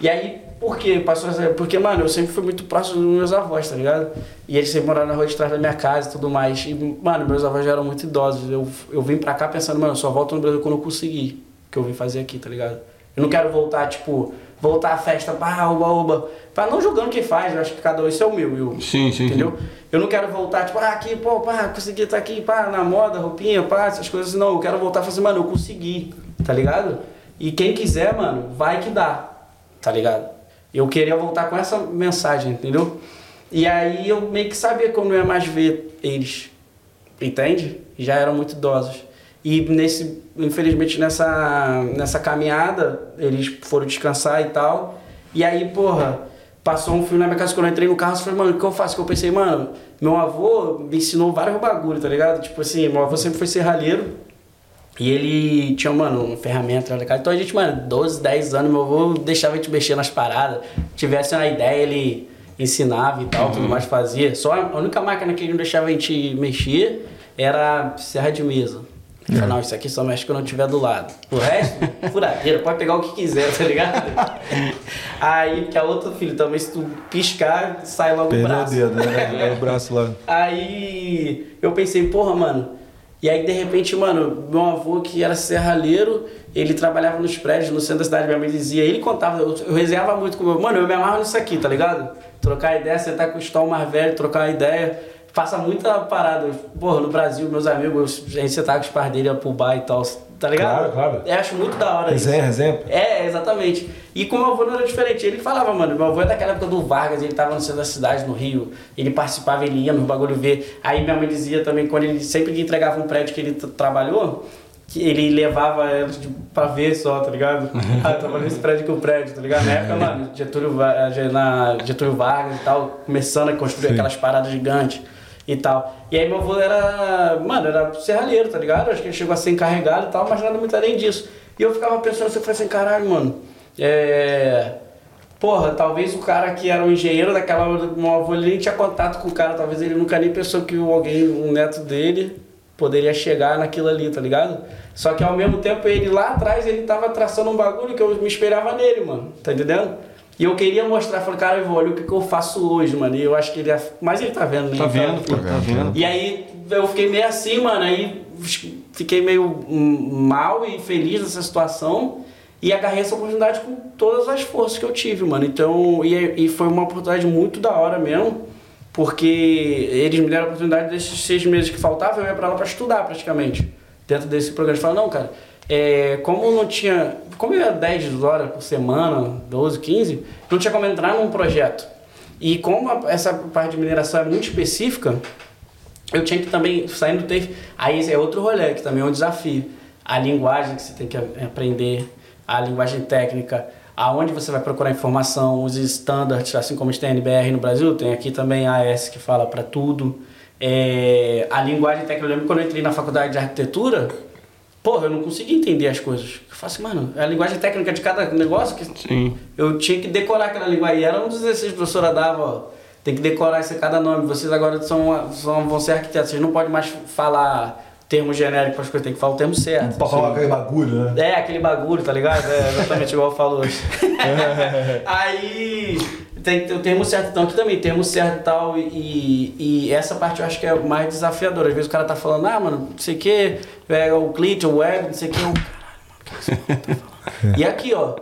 E aí, por quê? Passou essa... Porque, mano, eu sempre fui muito próximo dos meus avós, tá ligado? E eles sempre moraram na rua de trás da minha casa e tudo mais. E, mano, meus avós já eram muito idosos. Eu, eu vim pra cá pensando, mano, eu só volto no Brasil quando eu conseguir que eu vim fazer aqui, tá ligado? Eu não quero voltar, tipo, voltar à festa, pá, uba, uba. Pá, não julgando quem faz, eu acho que cada um, isso é o meu, eu, Sim, sim, entendeu? Eu não quero voltar, tipo, ah, aqui, pô, pá, consegui estar aqui, pá, na moda, roupinha, pá, essas coisas. Não, eu quero voltar e fazer, mano, eu consegui, tá ligado? E quem quiser, mano, vai que dá, tá ligado? Eu queria voltar com essa mensagem, entendeu? E aí eu meio que sabia que eu não ia mais ver eles, entende? Já eram muito idosos. E nesse, infelizmente nessa, nessa caminhada, eles foram descansar e tal. E aí, porra, passou um filme na minha casa quando eu entrei no carro, eu falei, mano, o que eu faço? Que eu pensei, mano, meu avô me ensinou vários bagulho, tá ligado? Tipo assim, meu avô sempre foi serralheiro. E ele tinha, mano, uma ferramenta legal. Então a gente, mano, 12, 10 anos, meu avô deixava a gente mexer nas paradas. Tivesse uma ideia, ele ensinava e tal, tudo mais fazia. Só a única máquina que ele não deixava a gente mexer era serra de mesa. Ele falou, não, isso aqui só mexe quando eu estiver do lado. O resto, furadeira, pode pegar o que quiser, tá ligado? Aí, que a outra filho também, se tu piscar, sai logo o Perdeu o braço. dedo, né? o braço lá. Aí eu pensei, porra, mano. E aí de repente, mano, meu avô que era serralheiro, ele trabalhava nos prédios no centro da cidade, minha mãe dizia, ele contava, eu, eu resenhava muito com o meu, mano, eu me amarro nisso aqui, tá ligado? Trocar ideia, sentar com o Stall mais velho, trocar ideia. Passa muita parada. Porra, no Brasil, meus amigos, a gente sentava com os pais dele, pro bar e tal, tá ligado? Claro, claro. Eu acho muito da hora isso. Resenha, resenha. É, exatamente. E com meu avô não era diferente. Ele falava, mano, meu avô é daquela época do Vargas, ele tava no centro da cidade, no Rio. Ele participava, ele ia nos bagulho ver. Aí minha mãe dizia também, quando ele sempre que entregava um prédio que ele trabalhou, que ele levava elas tipo, pra ver só, tá ligado? ah, trabalhei nesse prédio com o prédio, tá ligado? Na época, mano, Getúlio, na Getúlio Vargas e tal, começando a construir aquelas paradas gigantes e tal. E aí meu avô era, mano, era serralheiro, tá ligado? Acho que ele chegou a ser encarregado e tal, mas nada muito além disso. E eu ficava pensando assim, eu falei assim, caralho, mano, é... Porra, talvez o cara que era um engenheiro daquela hora meu avô, ele nem tinha contato com o cara, talvez ele nunca nem pensou que alguém, um neto dele, poderia chegar naquilo ali, tá ligado? Só que ao mesmo tempo ele lá atrás, ele tava traçando um bagulho que eu me esperava nele, mano, tá entendendo? E eu queria mostrar, falei, cara, eu olha o que, que eu faço hoje, mano. E eu acho que ele é. Mas ele tá vendo, né? Tá Então, vendo, pô, tá vendo. e aí eu fiquei meio assim, mano, aí fiquei meio mal e feliz nessa situação e agarrei essa oportunidade com todas as forças que eu tive, mano. Então, e, e foi uma oportunidade muito da hora mesmo, porque eles me deram a oportunidade desses seis meses que faltavam, eu ia pra lá pra estudar praticamente, dentro desse programa. Eles falaram, não, cara, é, como não tinha, como eu ia 10 horas por semana, 12, 15, não tinha como entrar num projeto. E como a- essa parte de mineração é muito específica, eu tinha que também, saindo do TAFE, aí é outro rolê, que também é um desafio. A linguagem que você tem que aprender, a linguagem técnica, aonde você vai procurar informação, os standards, assim como tem a NBR no Brasil, tem aqui também a AS que fala para tudo. É, a linguagem técnica, eu lembro quando eu entrei na faculdade de arquitetura, porra, eu não conseguia entender as coisas. Eu falo assim, mano, é a linguagem técnica de cada negócio que Sim. eu tinha que decorar aquela linguagem. E era um dos exercícios que a professora dava, ó. Tem que decorar esse cada nome. Vocês agora são, são, vão ser arquitetos. Vocês não podem mais falar termo genérico para as coisas, tem que falar o termo certo. Pra falar aquele bagulho, né? É, aquele bagulho, tá ligado? É exatamente igual eu falo hoje. Aí tem que o termo certo, então aqui também, termo certo e tal, e, e essa parte eu acho que é mais desafiadora. Às vezes o cara tá falando, ah, mano, não sei o que, é o cliente, o web, não sei o que, eu, caralho, mano, o que esse cara tá falando? E aqui, ó.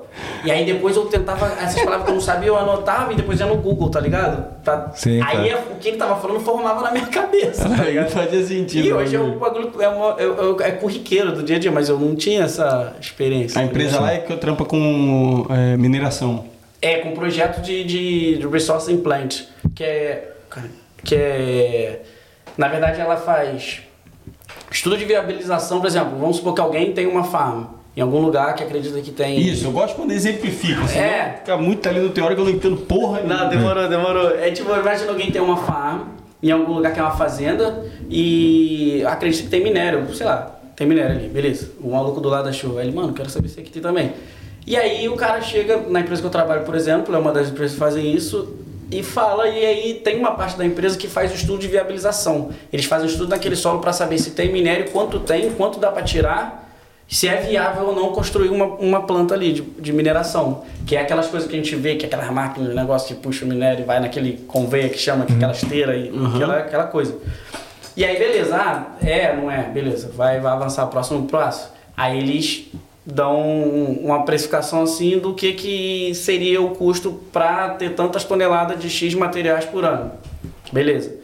E aí depois eu tentava, essas palavras que eu não sabia, eu anotava e depois ia no Google, tá ligado? Pra- Sim, aí cara. o que ele tava falando formava na minha cabeça, tá ligado? fazia sentido. E hoje é né? um bagulho, é, uma, é, é- é corriqueiro do dia a dia, mas eu não tinha essa experiência. A empresa lá é que eu trampa com é, mineração. É, com projeto de, de, de Resource Implant, que é, que é... Na verdade, ela faz estudo de viabilização, por exemplo, vamos supor que alguém tem uma farm em algum lugar que acredita que tem... Isso, eu gosto quando exemplifica. Senão É. fica muito ali no teórico, eu não entendo porra nenhuma. Não, demorou, demorou. É tipo, imagina alguém tem uma farm em algum lugar que é uma fazenda e acredita que tem minério, sei lá, tem minério ali, beleza. O maluco do lado achou. Ele, mano, quero saber se aqui tem também. E aí o cara chega na empresa que eu trabalho, por exemplo, é uma das empresas que fazem isso, e fala, e aí tem uma parte da empresa que faz o estudo de viabilização. Eles fazem o estudo naquele solo para saber se tem minério, quanto tem, quanto dá para tirar se é viável ou não construir uma, uma planta ali de, de mineração. Que é aquelas coisas que a gente vê, que é aquelas máquinas, negócio que puxa o minério e vai naquele conveyor que chama, que é aquela esteira e aquela, aquela coisa. E aí, beleza, ah, é, não é, beleza, vai, vai avançar o próximo passo. Aí eles dão uma precificação assim do que, que seria o custo para ter tantas toneladas de X materiais por ano. Beleza.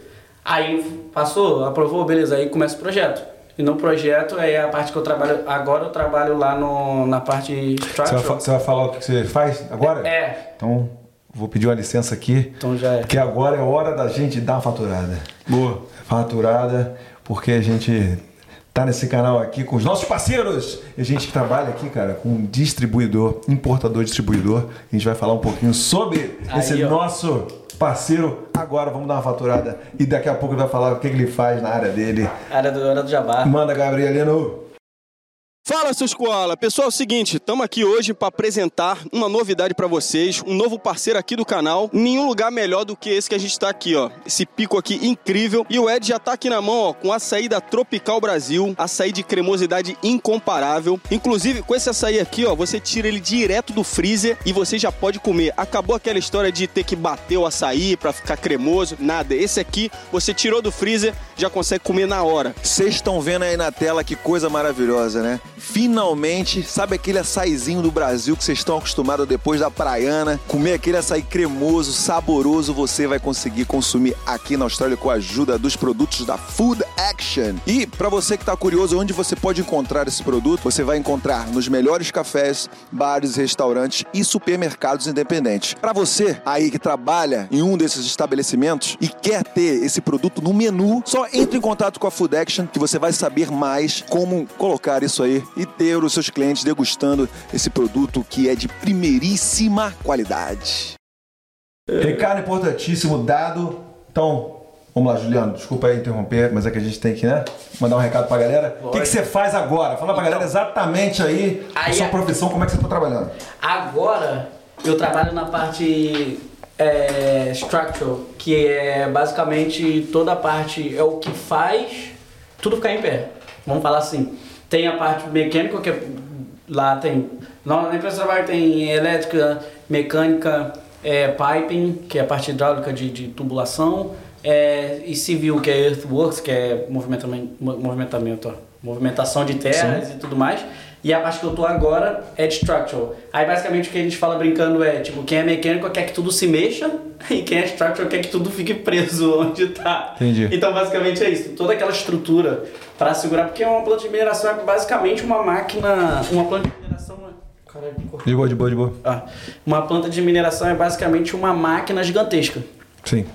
Aí passou, aprovou, beleza, aí começa o projeto. E no projeto é a parte que eu trabalho. Agora eu trabalho lá no, na parte Você vai, você vai falar o que você faz agora? É, Então, vou pedir uma licença aqui, então já é. porque agora é hora da gente dar uma faturada. Boa. Faturada, porque a gente tá nesse canal aqui com os nossos parceiros. E a gente que trabalha aqui, cara, com um distribuidor, importador, distribuidor. A gente vai falar um pouquinho sobre Aí, esse ó. nosso parceiro. Agora vamos dar uma faturada e daqui a pouco ele vai falar o que ele faz na área dele. Área do, área do Jabá. Manda, Gabrielino. Fala, seus koala! Pessoal, é o seguinte, estamos aqui hoje para apresentar uma novidade para vocês, um novo parceiro aqui do canal. Nenhum lugar melhor do que esse que a gente está aqui, ó. Esse pico aqui incrível. E o Ed já tá aqui na mão, ó, com açaí da Tropical Brasil, açaí de cremosidade incomparável. Inclusive, com esse açaí aqui, ó, você tira ele direto do freezer e você já pode comer. Acabou aquela história de ter que bater o açaí para ficar cremoso, nada. Esse aqui, você tirou do freezer, já consegue comer na hora. Vocês estão vendo aí na tela que coisa maravilhosa, né? Finalmente, sabe aquele açaizinho do Brasil que vocês estão acostumados depois da praiana? Comer aquele açaí cremoso, saboroso, você vai conseguir consumir aqui na Austrália com a ajuda dos produtos da Food Action. E para você que tá curioso onde você pode encontrar esse produto, você vai encontrar nos melhores cafés, bares, restaurantes e supermercados independentes. Para você aí que trabalha em um desses estabelecimentos e quer ter esse produto no menu, só entre em contato com a Food Action que você vai saber mais como colocar isso aí e ter os seus clientes degustando esse produto que é de primeiríssima qualidade. Recado importantíssimo dado. Então, vamos lá, Juliano. Desculpa aí interromper, mas é que a gente tem que, né? Mandar um recado pra galera. O que, que você faz agora? Fala pra galera exatamente aí, a Aí sua é- profissão, como é que você tá trabalhando. Agora eu trabalho na parte é, structural, que é basicamente toda a parte, é o que faz tudo ficar em pé. Vamos falar assim. Tem a parte mecânica, que é- lá tem. Na na empresa trabalho tem elétrica, mecânica, é, piping, que é a parte hidráulica de, de tubulação, é, e civil, que é earthworks, que é movimentamento, movimentamento ó, movimentação de terras e tudo mais. E a parte que eu tô agora é de structural. Aí basicamente o que a gente fala brincando é, tipo, quem é mecânico quer que tudo se mexa e quem é structural quer que tudo fique preso onde tá. Entendi. Então basicamente é isso. Toda aquela estrutura para segurar, porque uma planta de mineração é basicamente uma máquina, uma planta de mineração é... Caralho. De boa, de boa, de boa. Ah, uma planta de mineração é basicamente uma máquina gigantesca Sim.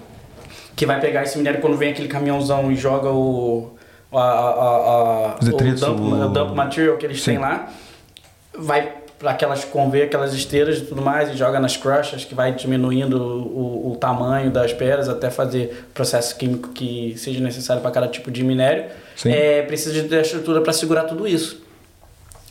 que vai pegar esse minério quando vem aquele caminhãozão e joga o a, a, a, o, dump, o- o dump material que eles Sim. têm lá, vai para aquelas conver aquelas esteiras e tudo mais e joga nas crushers que vai diminuindo o, o tamanho das pedras até fazer processo químico que seja necessário para cada tipo de minério. Sim. É, precisa de ter a estrutura para segurar tudo isso.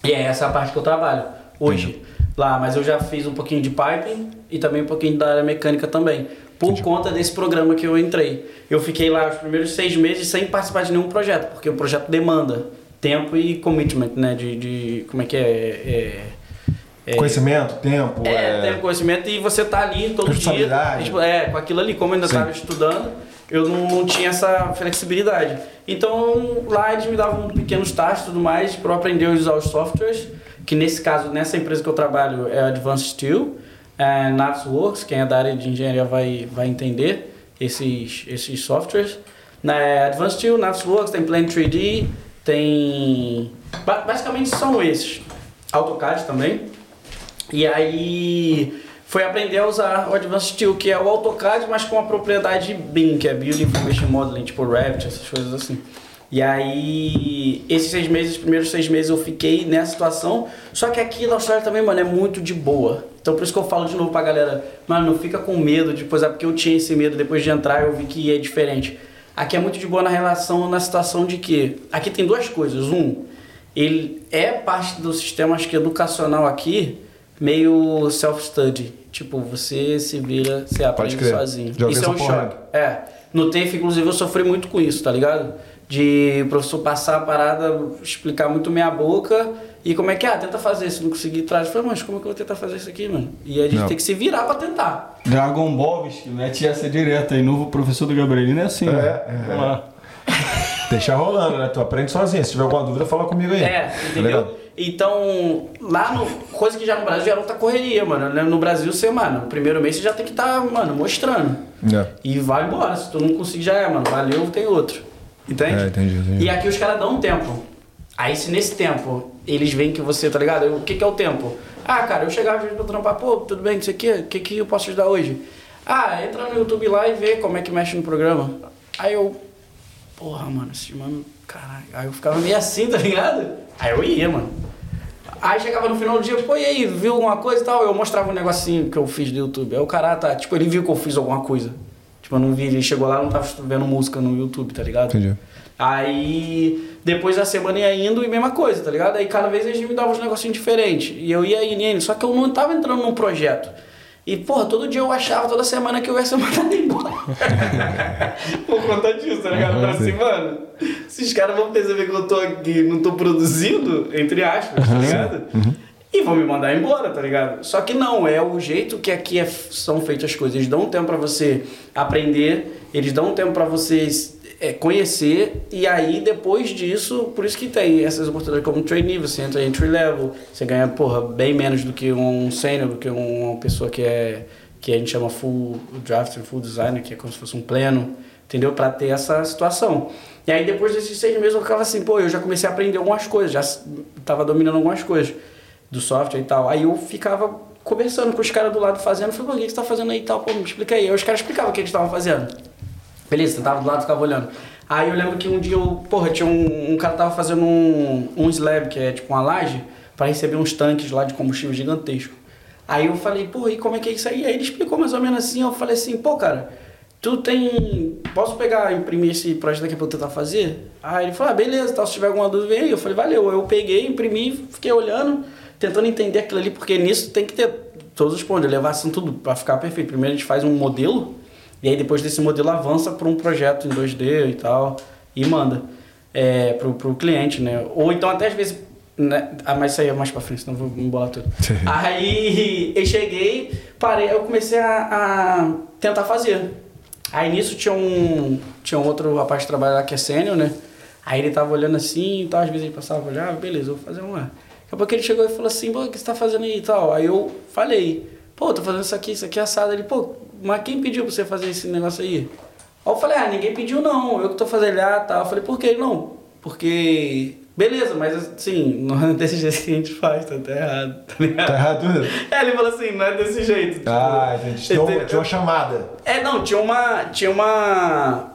E é essa a parte que eu trabalho hoje lá, mas eu já fiz um pouquinho de piping e também um pouquinho da área mecânica também, por conta desse programa que eu entrei. Eu fiquei lá os primeiros seis meses sem participar de nenhum projeto, porque o projeto demanda tempo e commitment, né? De, de como é que é? é, é Conhecimento, tempo. é, tem conhecimento e você tá ali todo dia. Tipo, É, com aquilo ali, como eu ainda estava estudando, eu não tinha essa flexibilidade. Então lá eles me davam pequenos tasks e tudo mais para eu aprender a usar os softwares, que nesse caso, nessa empresa que eu trabalho é a Advanced Steel, é, Navisworks, quem é da área de engenharia vai, vai entender esses, esses softwares. Na Advanced Steel, Navisworks, tem Plan 3D, tem... ba- Basicamente são esses. AutoCAD também. E aí foi aprender a usar o Advanced Steel, que é o AutoCAD, mas com a propriedade BIM, que é Building Information Modeling, tipo Revit, essas coisas assim. E aí, esses seis meses, os primeiros seis meses eu fiquei nessa situação, só que aqui na Austrália também, mano, é muito de boa. Então por isso que eu falo de novo pra galera, mano, não fica com medo, depois é porque eu tinha esse medo, depois de entrar eu vi que é diferente. Aqui é muito de boa na relação, na situação de que, aqui tem duas coisas. Um, ele é parte do sistema, acho que educacional aqui, meio self-study. Tipo, você se vira, você aprende sozinho. Já isso é um choque. É. No TEF, inclusive, eu sofri muito com isso, tá ligado? De o professor passar a parada, explicar muito meia boca e como é que é, ah, tenta fazer, se não conseguir traz. Eu falei, mas como é que eu vou tentar fazer isso aqui, mano? E a gente Não. tem que se virar pra tentar. Dragon Ball, bicho, mete essa direta aí. Novo professor do Gabrielino é assim, É, ó. é. Vamos lá. Deixa rolando, né? Tu aprende sozinho. Se tiver alguma dúvida, fala comigo aí. É, Tá entendeu? Então, lá no. Coisa que já no Brasil era outra correria, mano. né? No Brasil, você, mano, no primeiro mês você já tem que estar, mano, mostrando. É. E vai embora. Se tu não conseguir, já é, mano. Valeu, tem outro. Entende? É, entendi, entendi. E aqui os caras dão um tempo. Aí se nesse tempo eles veem que você, tá ligado? O que, que é o tempo? Ah, cara, eu chegava pra trampar, pô, tudo bem, isso aqui, o que, que eu posso ajudar hoje? Ah, entra no YouTube lá e vê como é que mexe no programa. Aí eu. porra, mano, esse mano, caralho. Aí eu ficava meio assim, tá ligado? Aí eu ia, mano. Aí chegava no final do dia, pô, e aí, viu alguma coisa e tal? Eu mostrava um negocinho que eu fiz do YouTube. Aí o cara tá, tipo, ele viu que eu fiz alguma coisa. Tipo, eu não vi, ele chegou lá não tava vendo música no YouTube, tá ligado? Entendi. Aí depois da semana ia indo e mesma coisa, tá ligado? Aí cada vez eles me davam uns negocinhos diferentes. E eu ia indo, só que eu não tava entrando num projeto. E, porra, todo dia eu achava, toda semana que eu ia ser mandado embora. Por conta disso, tá ligado? Falei assim, mano, esses caras vão perceber que eu tô aqui, não tô produzindo, entre aspas, tá ligado? E vão me mandar embora, tá ligado? Só que não, é o jeito que aqui é- são feitas as coisas. Eles dão um tempo pra você aprender, eles dão um tempo pra vocês é, conhecer, e aí depois disso, por isso que tem essas oportunidades como trainee, você entra entry level, você ganha, porra, bem menos do que um senior, do que uma pessoa que é, que a gente chama full drafter, full designer, que é como se fosse um pleno, entendeu? Pra ter essa situação. E aí depois desses seis meses eu ficava assim, pô, eu já comecei a aprender algumas coisas, já s- tava dominando algumas coisas do software e tal. Aí eu ficava conversando com os caras do lado fazendo, falei, pô, o que que você tá fazendo aí e tal? Pô, me explica aí. Aí os caras explicavam o que eles estavam fazendo. Beleza, sentava do lado ficava olhando. Aí eu lembro que um dia eu, porra, tinha um, um cara tava fazendo um, um slab, que é tipo uma laje, para receber uns tanques lá de combustível gigantesco. Aí eu falei, pô, e como é que é isso aí? Aí ele explicou mais ou menos assim, eu falei assim, pô, cara, tu tem. Posso pegar, imprimir esse projeto aqui pra eu tentar fazer? Aí ele falou, ah, beleza, tal, se tiver alguma dúvida, vem aí. Eu falei, valeu. Eu peguei, imprimi, fiquei olhando, tentando entender aquilo ali, porque nisso tem que ter todos os pontos, levar assim tudo pra ficar perfeito. Primeiro a gente faz um modelo, e aí depois desse modelo avança para um projeto em 2D e tal, e manda é, pro, pro cliente, né? Ou então até às vezes. Né? Ah, mas isso aí é mais pra frente, senão vou me embolar tudo. aí eu cheguei, parei, eu comecei a, a tentar fazer. Aí nisso tinha um, tinha um outro rapaz que trabalha lá que é sênior, né? Aí ele tava olhando assim e tal, às vezes ele passava a olhar, beleza, vou fazer uma. Daqui a pouco ele chegou e falou assim, pô, o que você tá fazendo aí e tal? Aí eu falei, pô, tô fazendo isso aqui, isso aqui é assado. Ele, pô, mas quem pediu pra você fazer esse negócio aí? Aí eu falei, ah, ninguém pediu não, eu que tô fazendo ele, ah, tá. Eu falei, por que não? Porque, beleza, mas assim, não é desse jeito que a gente faz, tá até errado, tá ligado? Tá errado tudo? É, ele falou assim, não é desse jeito. tipo, Ah, entendi. Tinha tinha uma chamada. É, não, tinha uma. Tinha uma.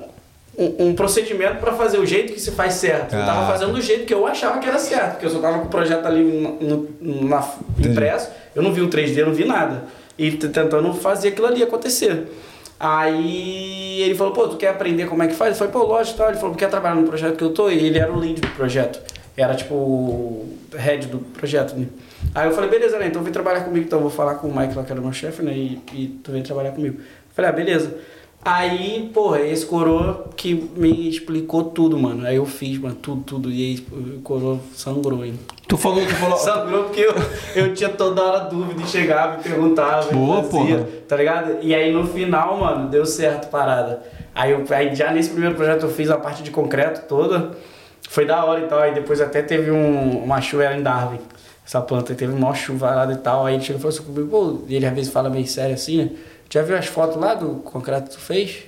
Um, um procedimento pra fazer o jeito que se faz certo. Eu tava Ah. fazendo do jeito que eu achava que era certo, porque eu só tava com o projeto ali no, no- na, impresso, eu não vi o 3D, eu não vi nada. E tentando fazer aquilo ali acontecer. Aí ele falou, pô, tu quer aprender como é que faz? Eu falei, pô, lógico, tal. Ele falou, quer trabalhar no projeto que eu tô? E ele era o lead do projeto. Era tipo o head do projeto, né? Aí eu falei, beleza, né? Então vem trabalhar comigo, então eu vou falar com o Mike lá, que era o meu chefe, né? E, e tu vem trabalhar comigo. Eu falei, ah, beleza. Aí, porra, esse coroa que me explicou tudo, mano. Aí eu fiz, mano, tudo, tudo. E aí o coroa sangrou, hein? Tu falou, tu falou. Sangrou porque eu, eu tinha toda hora dúvida e chegava e perguntava e Boa, fazia, porra. tá ligado? E aí no final, mano, deu certo parada. Aí, eu, aí já nesse primeiro projeto eu fiz a parte de concreto toda. Foi da hora e tal. Aí depois até teve um, uma chuva era em Darwin. Essa planta teve uma chuvarada e tal. Aí ele chegou e falou assim comigo, pô, e ele às vezes fala meio sério assim, né? Já viu as fotos lá do concreto que tu fez?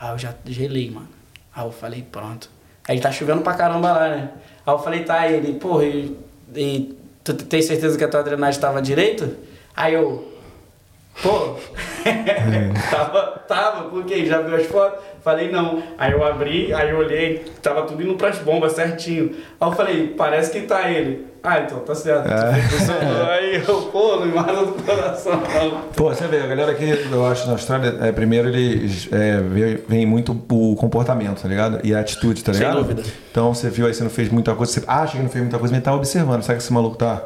Aí eu já gelei, mano. Aí eu falei, pronto. Aí tá chovendo pra caramba lá, né? Aí eu falei, tá, ele, porra, e tu tem certeza que a tua drenagem tava direito? Aí eu, pô, tava, tava, porque já viu as fotos? Falei, não. Aí eu abri, aí eu olhei, tava tudo indo pras bombas certinho. Aí eu falei, parece que tá ele. Ah, então tá certo. Funcionou. Aí eu, pô, não me mata do coração, não. Pô, você vê, a galera aqui, eu acho, na Austrália, é, primeiro eles é, veem muito o comportamento, tá ligado? E a atitude, tá Sem ligado? dúvida. Então você viu aí, você não fez muita coisa, você acha que não fez muita coisa, mas tá observando. Sabe que esse maluco tá,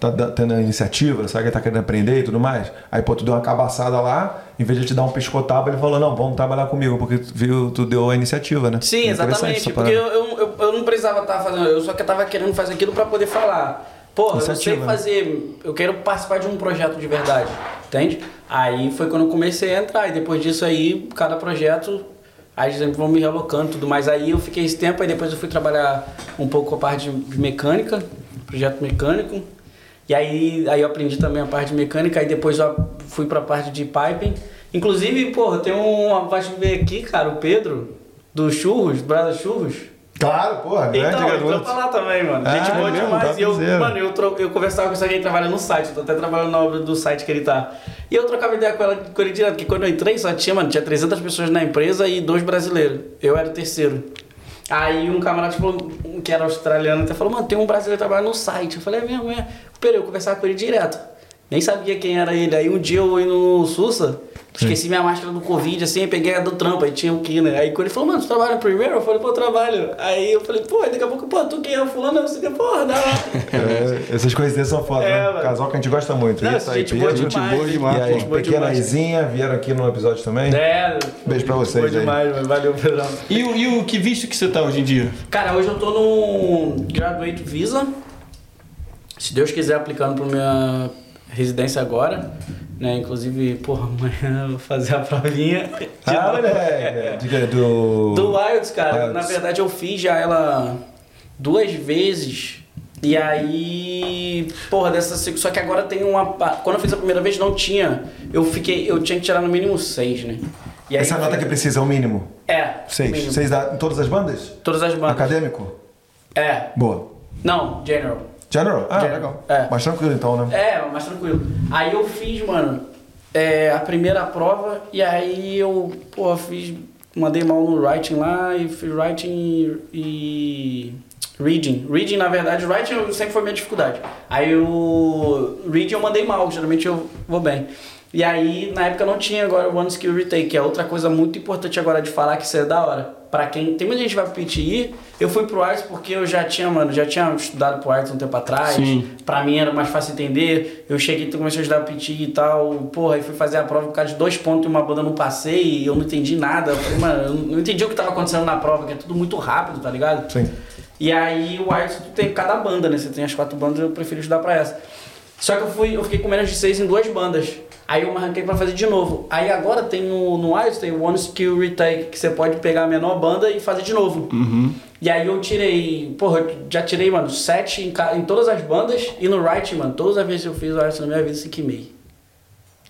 tá da- tendo a iniciativa, sabe que ele tá querendo aprender e tudo mais? Aí, pô, tu deu uma cabaçada lá, em vez de te dar um piscotapa, ele falou, não, vamos trabalhar comigo, porque tu viu, tu deu a iniciativa, né? Sim, É exatamente. Porque eu, eu, eu não precisava estar fazendo, eu só que tava querendo fazer aquilo pra poder falar. Pô, eu sei né? fazer, eu quero participar de um projeto de verdade, entende? Aí foi quando eu comecei a entrar, e depois disso aí, cada projeto, aí sempre vão me realocando e tudo mais. Aí eu fiquei esse tempo, aí depois eu fui trabalhar um pouco com a parte de mecânica, projeto mecânico. E aí, aí eu aprendi também a parte de mecânica, aí depois eu fui pra parte de piping. Inclusive, porra, tem um rapaz que veio aqui, cara, o Pedro, do Churros, Brasa Churros. Claro, porra, grande Então, garoto. trampa lá também, mano. Ah, Gente boa é demais. Tá E eu, piseiro. mano, eu, tro... eu conversava com essa gente que trabalha no site, eu tô até trabalhando na obra do site que ele tá. E eu trocava ideia com ela com ele direto, porque quando eu entrei só tinha, mano, tinha 300 pessoas na empresa e dois brasileiros. Eu era o terceiro. Aí um camarada falou, que era australiano, até falou, mano, tem um brasileiro trabalhando no site. Eu falei, é mesmo, é. Peraí, eu conversava com ele direto. Nem sabia quem era ele. Aí um dia eu indo no Sussa, esqueci minha máscara do Covid, assim, aí peguei a do trampo, aí tinha o que, né? Aí quando ele falou, mano, tu trabalha primeiro? Eu falei, pô, eu trabalho. Aí eu falei, pô, daqui a pouco, pô, tu quem é? Fulano, eu sei, porra, dá lá. É, essas coisinhas são foda, É, né? mano. Casal que a gente gosta muito. Não, e gente boa demais, gente E aí, gente boa pequena demais. Izinha, vieram aqui no episódio também. É, Beijo pra vocês aí. demais, mano. Valeu, Pedrão. E, o- e o que visto que você tá hoje em dia? Cara, hoje eu tô no Graduate Visa. Se Deus quiser, aplicando pra minha residência agora. Né? Inclusive, porra, amanhã eu vou fazer a provinha. de Ah, moleque. Diga do. Do Wilds, cara. Wilds. Na verdade, eu fiz já ela duas vezes. E aí, porra, dessa só que agora tem uma quando eu fiz a primeira vez não tinha. Eu fiquei, eu tinha que tirar no mínimo seis, né? E aí, Essa nota que precisa é o mínimo. É. Seis. mínimo. Seis da- em todas as bandas? Todas as bandas. Acadêmico? É. Boa. Não, general. General? Ah, General. legal. É. Mais tranquilo então, né? É, mais tranquilo. Aí eu fiz, mano, é, a primeira prova e aí eu, pô, fiz, mandei mal no writing lá e fiz writing e reading. Reading, na verdade, writing sempre foi minha dificuldade. Aí o reading eu mandei mal, geralmente eu vou bem. E aí, na época não tinha agora o One Skill Retake, que é outra coisa muito importante agora de falar que isso é da hora. Pra quem. Tem muita gente que vai pro PTI, eu fui pro Arts porque eu já tinha, mano, já tinha estudado pro Arts um tempo atrás. Sim. Pra mim era mais fácil entender. Eu cheguei, comecei a estudar PT e tal. Porra, aí fui fazer a prova por causa de dois pontos e uma banda não passei e eu não entendi nada. Eu falei, mano, eu não entendi o que tava acontecendo na prova, que é tudo muito rápido, tá ligado? Sim. E aí o Arts tu tem cada banda, né? Você tem as quatro bandas, eu prefiro estudar pra essa. Só que eu fui, eu fiquei com menos de seis em duas bandas. Aí eu me arranquei pra fazer de novo. Aí agora tem no, no Arts, tem o One Skill Retake, que você pode pegar a menor banda e fazer de novo. E aí eu tirei, porra, eu já tirei, mano, sete em, em todas as bandas e no Writing, mano, todas as vezes que eu fiz o Arts na minha vida, cinco e meio.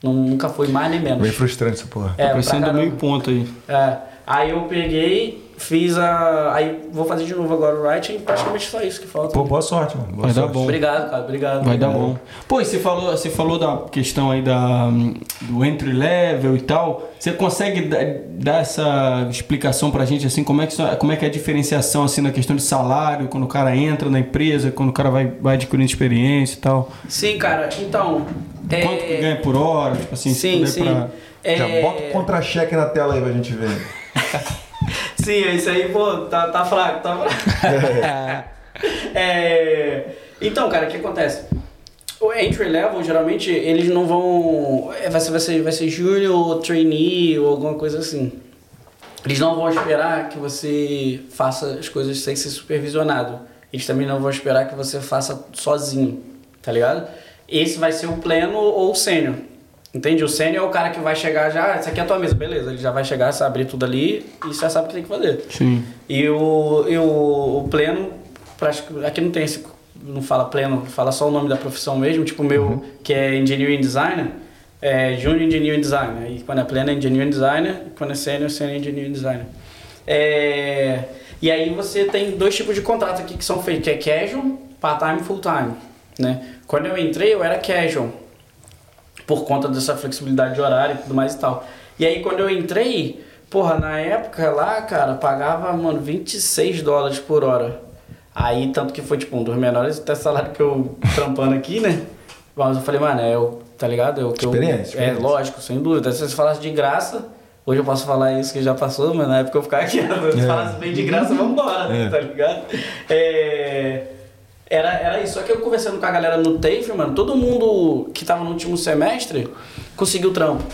Não, nunca foi mais nem menos. Bem frustrante essa porra. É, Parecendo caramba. meio ponto aí. É, aí eu peguei, fiz a. Aí vou fazer de novo agora o writing, praticamente só isso que falta. Pô, boa sorte, mano. Boa Vai dar sorte. bom. Obrigado, cara, obrigado. Vai dar bom. Pô, e você falou, você falou da questão aí da, do entry level e tal. Você consegue dar, dar essa explicação pra gente assim, como é que isso- como é que é a diferenciação assim na questão de salário, quando o cara entra na empresa, quando o cara vai, vai adquirindo experiência e tal. Sim, cara, então. é, Quanto que ganha por hora, tipo assim, se Sim, puder sim. pra- É, Já bota o contra-cheque na tela aí pra gente ver. Sim, isso aí, pô, tá, tá fraco, tá fraco. É, Então, cara, o que acontece? O entry level, geralmente, eles não vão. é, Vai ser, vai ser, vai ser junior ou trainee ou alguma coisa assim. Eles não vão esperar que você faça as coisas sem ser supervisionado. Eles também não vão esperar que você faça sozinho, tá ligado? Esse vai ser o pleno ou o sênior. Entende? O sênior é o cara que vai chegar já, "Ah, essa aqui é a tua mesa, beleza. Ele já vai chegar, sabe, abrir tudo ali e já sabe o que tem que fazer. Sim. E o, e o, o pleno, aqui não tem esse, não fala pleno, fala só o nome da profissão mesmo, tipo o meu, que é Engineering Designer, é Junior Engineering Designer. E quando é pleno é Engineering Designer, e quando é Senior, Senior Engineering Designer. É, e aí você tem dois tipos de contrato aqui que são feitos, que é casual, part-time e full-time. Né? Quando eu entrei, eu era casual por conta dessa flexibilidade de horário e tudo mais e tal. E aí quando eu entrei, porra, na época lá, cara, pagava, mano, 26 dólares por hora. Aí, tanto que foi, tipo, um dos menores até salário que eu trampando aqui, né? Mas eu falei, mano, é o, tá ligado? É o que eu- Experiência, É, experiência. lógico, sem dúvida. Se você falasse de graça, hoje eu posso falar isso que já passou, mas na época eu ficava aqui, se falasse bem de graça, vambora, É. tá ligado? É... Era, era isso. Só que eu conversando com a galera no TAFE, mano, todo mundo que tava no último semestre conseguiu trampo.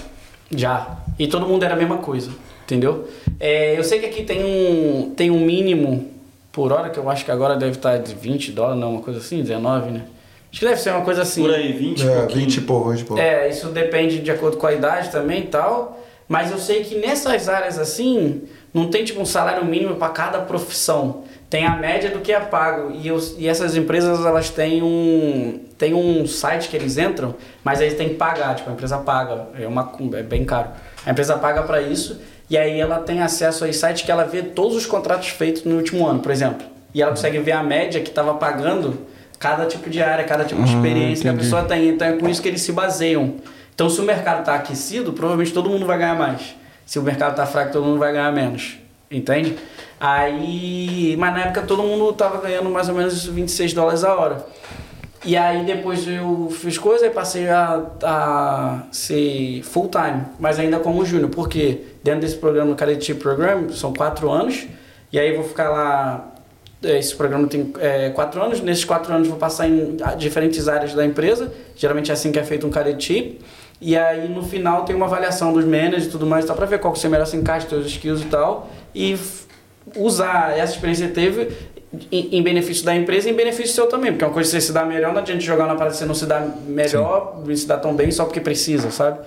Já. E todo mundo era a mesma coisa. Entendeu? É, eu sei que aqui tem um, tem um mínimo por hora, que eu acho que agora deve estar de 20 dólares, não, uma coisa assim, 19, né? Acho que deve ser uma coisa assim. Por aí, 20 É, pouquinho. 20 e pouco, 20 e pouco. É, isso depende de acordo com a idade também e tal. Mas eu sei que nessas áreas assim, não tem tipo um salário mínimo para cada profissão. Tem a média do que é pago. E, os- e essas empresas, elas têm um, têm um site que eles entram, mas eles têm que pagar. Tipo, a empresa paga. É, uma, é bem caro. A empresa paga para isso. E aí ela tem acesso a esse site que ela vê todos os contratos feitos no último ano, por exemplo. E ela consegue ver a média que estava pagando cada tipo de área, cada tipo de Ah, experiência que a pessoa tem. Então é com isso que eles se baseiam. Então se o mercado está aquecido, provavelmente todo mundo vai ganhar mais. Se o mercado está fraco, todo mundo vai ganhar menos. entende? Aí, mas na época todo mundo tava ganhando mais ou menos 26 dólares a hora. E aí depois eu fiz coisa e passei a, a ser full time, mas ainda como júnior, porque dentro desse programa, o Cadet Program, são quatro anos, e aí eu vou ficar lá. Esse programa tem é, quatro anos, nesses quatro anos vou passar em diferentes áreas da empresa, geralmente é assim que é feito um Cadet e aí no final tem uma avaliação dos managers e tudo mais, tá, para ver qual que você melhor se encaixa, seus skills e tal, e usar essa experiência que teve em, em, benefício da empresa e em benefício seu também, porque é uma coisa que você se dá melhor, não adianta jogar na parada você não se dá melhor, Sim. se dá tão bem só porque precisa, sabe?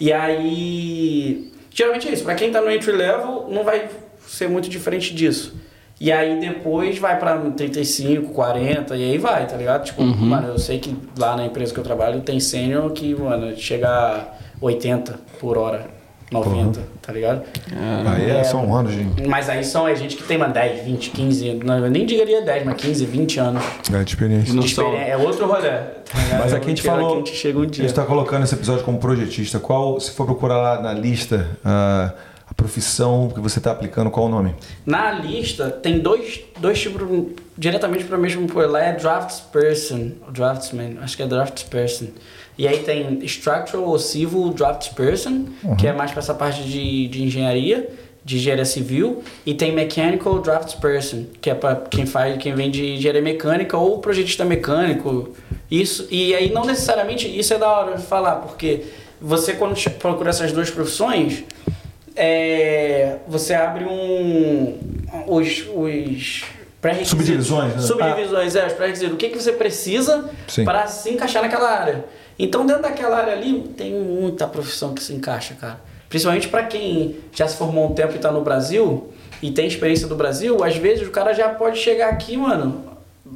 E aí, geralmente é isso, para quem tá no entry level, não vai ser muito diferente disso. E aí depois vai pra 35, 40 e aí vai, tá ligado? Tipo, uhum. mano, eu sei que lá na empresa que eu trabalho tem sênior que, mano, chega a 80 por hora. 90, uhum. tá ligado? Ah, aí é, é só um ano, gente. Mas aí são a gente que tem, mano, 10, 20, 15, não, eu nem diria 10, mas 15, 20 anos. É, de experiência. De experiência é outro rolê. Tá mas aqui a gente falou, a gente chega um dia. A gente tá colocando esse episódio como projetista. Qual, se for procurar lá na lista, uh, a profissão que você está aplicando, qual o nome? Na lista tem dois, dois tipos, diretamente para o mesmo, lá é draftsperson, draftsman, acho que é draftsperson. E aí tem Structural ou Civil Draftsperson, uhum. que é mais para essa parte de, de engenharia, de engenharia civil, e tem Mechanical Draftsperson, que é para quem faz, quem vem de engenharia mecânica ou projetista mecânico. Isso, e aí não necessariamente isso é da hora de falar, porque você quando procura essas duas profissões, é, você abre um os, os Subdivisões, né? Subdivisões, ah. é, para dizer o que, que você precisa para se encaixar naquela área. Então, dentro daquela área ali, tem muita profissão que se encaixa, cara. Principalmente para quem já se formou um tempo e está no Brasil e tem experiência do Brasil, às vezes o cara já pode chegar aqui, mano,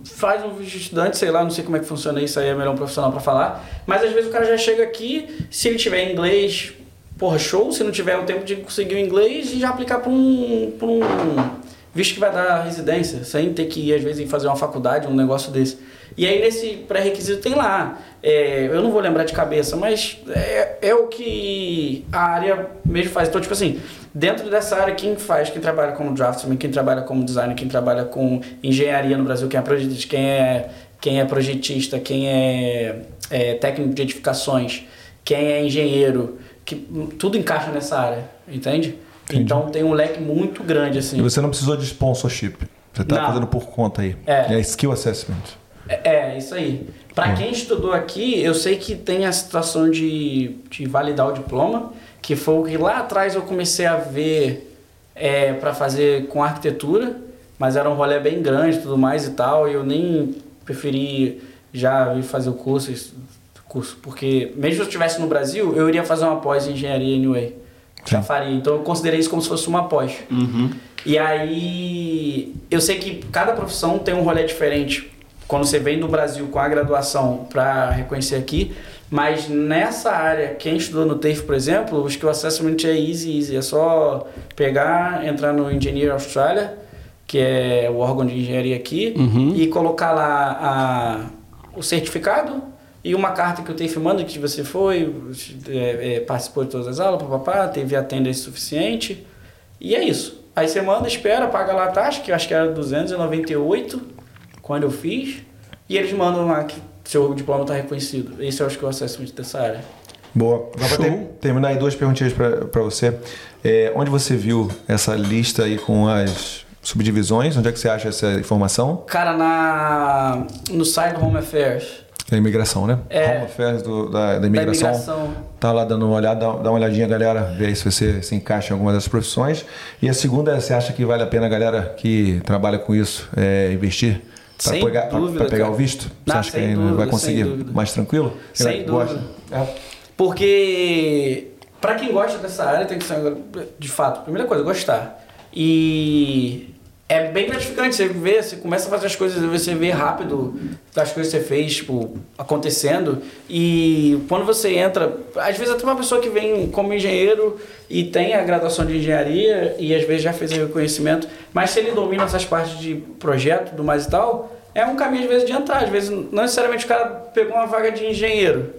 faz um vídeo de estudante, sei lá, não sei como é que funciona isso aí, é melhor um profissional para falar, mas às vezes o cara já chega aqui, se ele tiver inglês, porra, show, se não tiver o tempo de conseguir o inglês e já aplicar para um, pra um visto que vai dar residência, sem ter que ir, às vezes, fazer uma faculdade, um negócio desse. E aí nesse pré-requisito tem lá, é, eu não vou lembrar de cabeça, mas é, é, o que a área mesmo faz. Então, tipo assim, dentro dessa área, quem faz, quem trabalha como draftsman, quem trabalha como designer, quem trabalha com engenharia no Brasil, quem é projetista, quem é, quem é, projetista, quem é, é técnico de edificações, quem é engenheiro, que, tudo encaixa nessa área, entende? Entendi. Então tem um leque muito grande assim. E você não precisou de sponsorship. Você está fazendo por conta aí. É. É skill assessment. É, é isso aí. Para quem estudou aqui, eu sei que tem a situação de, de validar o diploma, que foi o que lá atrás eu comecei a ver é, para fazer com arquitetura, mas era um rolê bem grande tudo mais e tal, e eu nem preferi já ir fazer o curso, curso porque mesmo se eu estivesse no Brasil, eu iria fazer uma pós em engenharia anyway. Já faria. Então eu considerei isso como se fosse uma pós. Uhum. E aí eu sei que cada profissão tem um rolê diferente quando você vem do Brasil com a graduação para reconhecer aqui, mas nessa área, quem estudou no TAFE, por exemplo, o Skill Assessment é easy, easy. É só pegar, entrar no Engineer Australia, que é o órgão de engenharia aqui, uhum. e colocar lá a, o certificado e uma carta que o TAFE manda que você foi, é, é, participou de todas as aulas, papapá, teve attendance suficiente, e é isso. Aí você manda, espera, paga lá a taxa, que eu acho que era 298, quando eu fiz, e eles mandam lá que seu diploma está reconhecido. Esse eu acho que é o assessment dessa área. Boa. Agora ter, terminar aí duas perguntinhas para você. É, onde você viu essa lista aí com as subdivisões? Onde é que você acha essa informação? Cara, na no site do Home Affairs. Da imigração, né? É, Home Affairs do, da, da, imigração. da imigração. Tá lá dando uma olhada, dá, uma olhadinha, galera, ver aí se você se encaixa em alguma dessas profissões. E a segunda é, você acha que vale a pena galera que trabalha com isso é, investir? Para pegar, dúvida, pra pegar o visto? Você Não, acha que dúvida, vai conseguir mais tranquilo? Sem dúvida. É. Porque para quem gosta dessa área tem que ser, de fato, primeira coisa, gostar. E é bem gratificante você ver, você começa a fazer as coisas, você vê rápido as coisas que você fez, tipo, acontecendo. E quando você entra, às vezes até uma pessoa que vem como engenheiro e tem a graduação de engenharia e às vezes já fez o reconhecimento, mas se ele domina essas partes de projeto, do mais e tal, é um caminho às vezes de entrar. Às vezes, não necessariamente o cara pegou uma vaga de engenheiro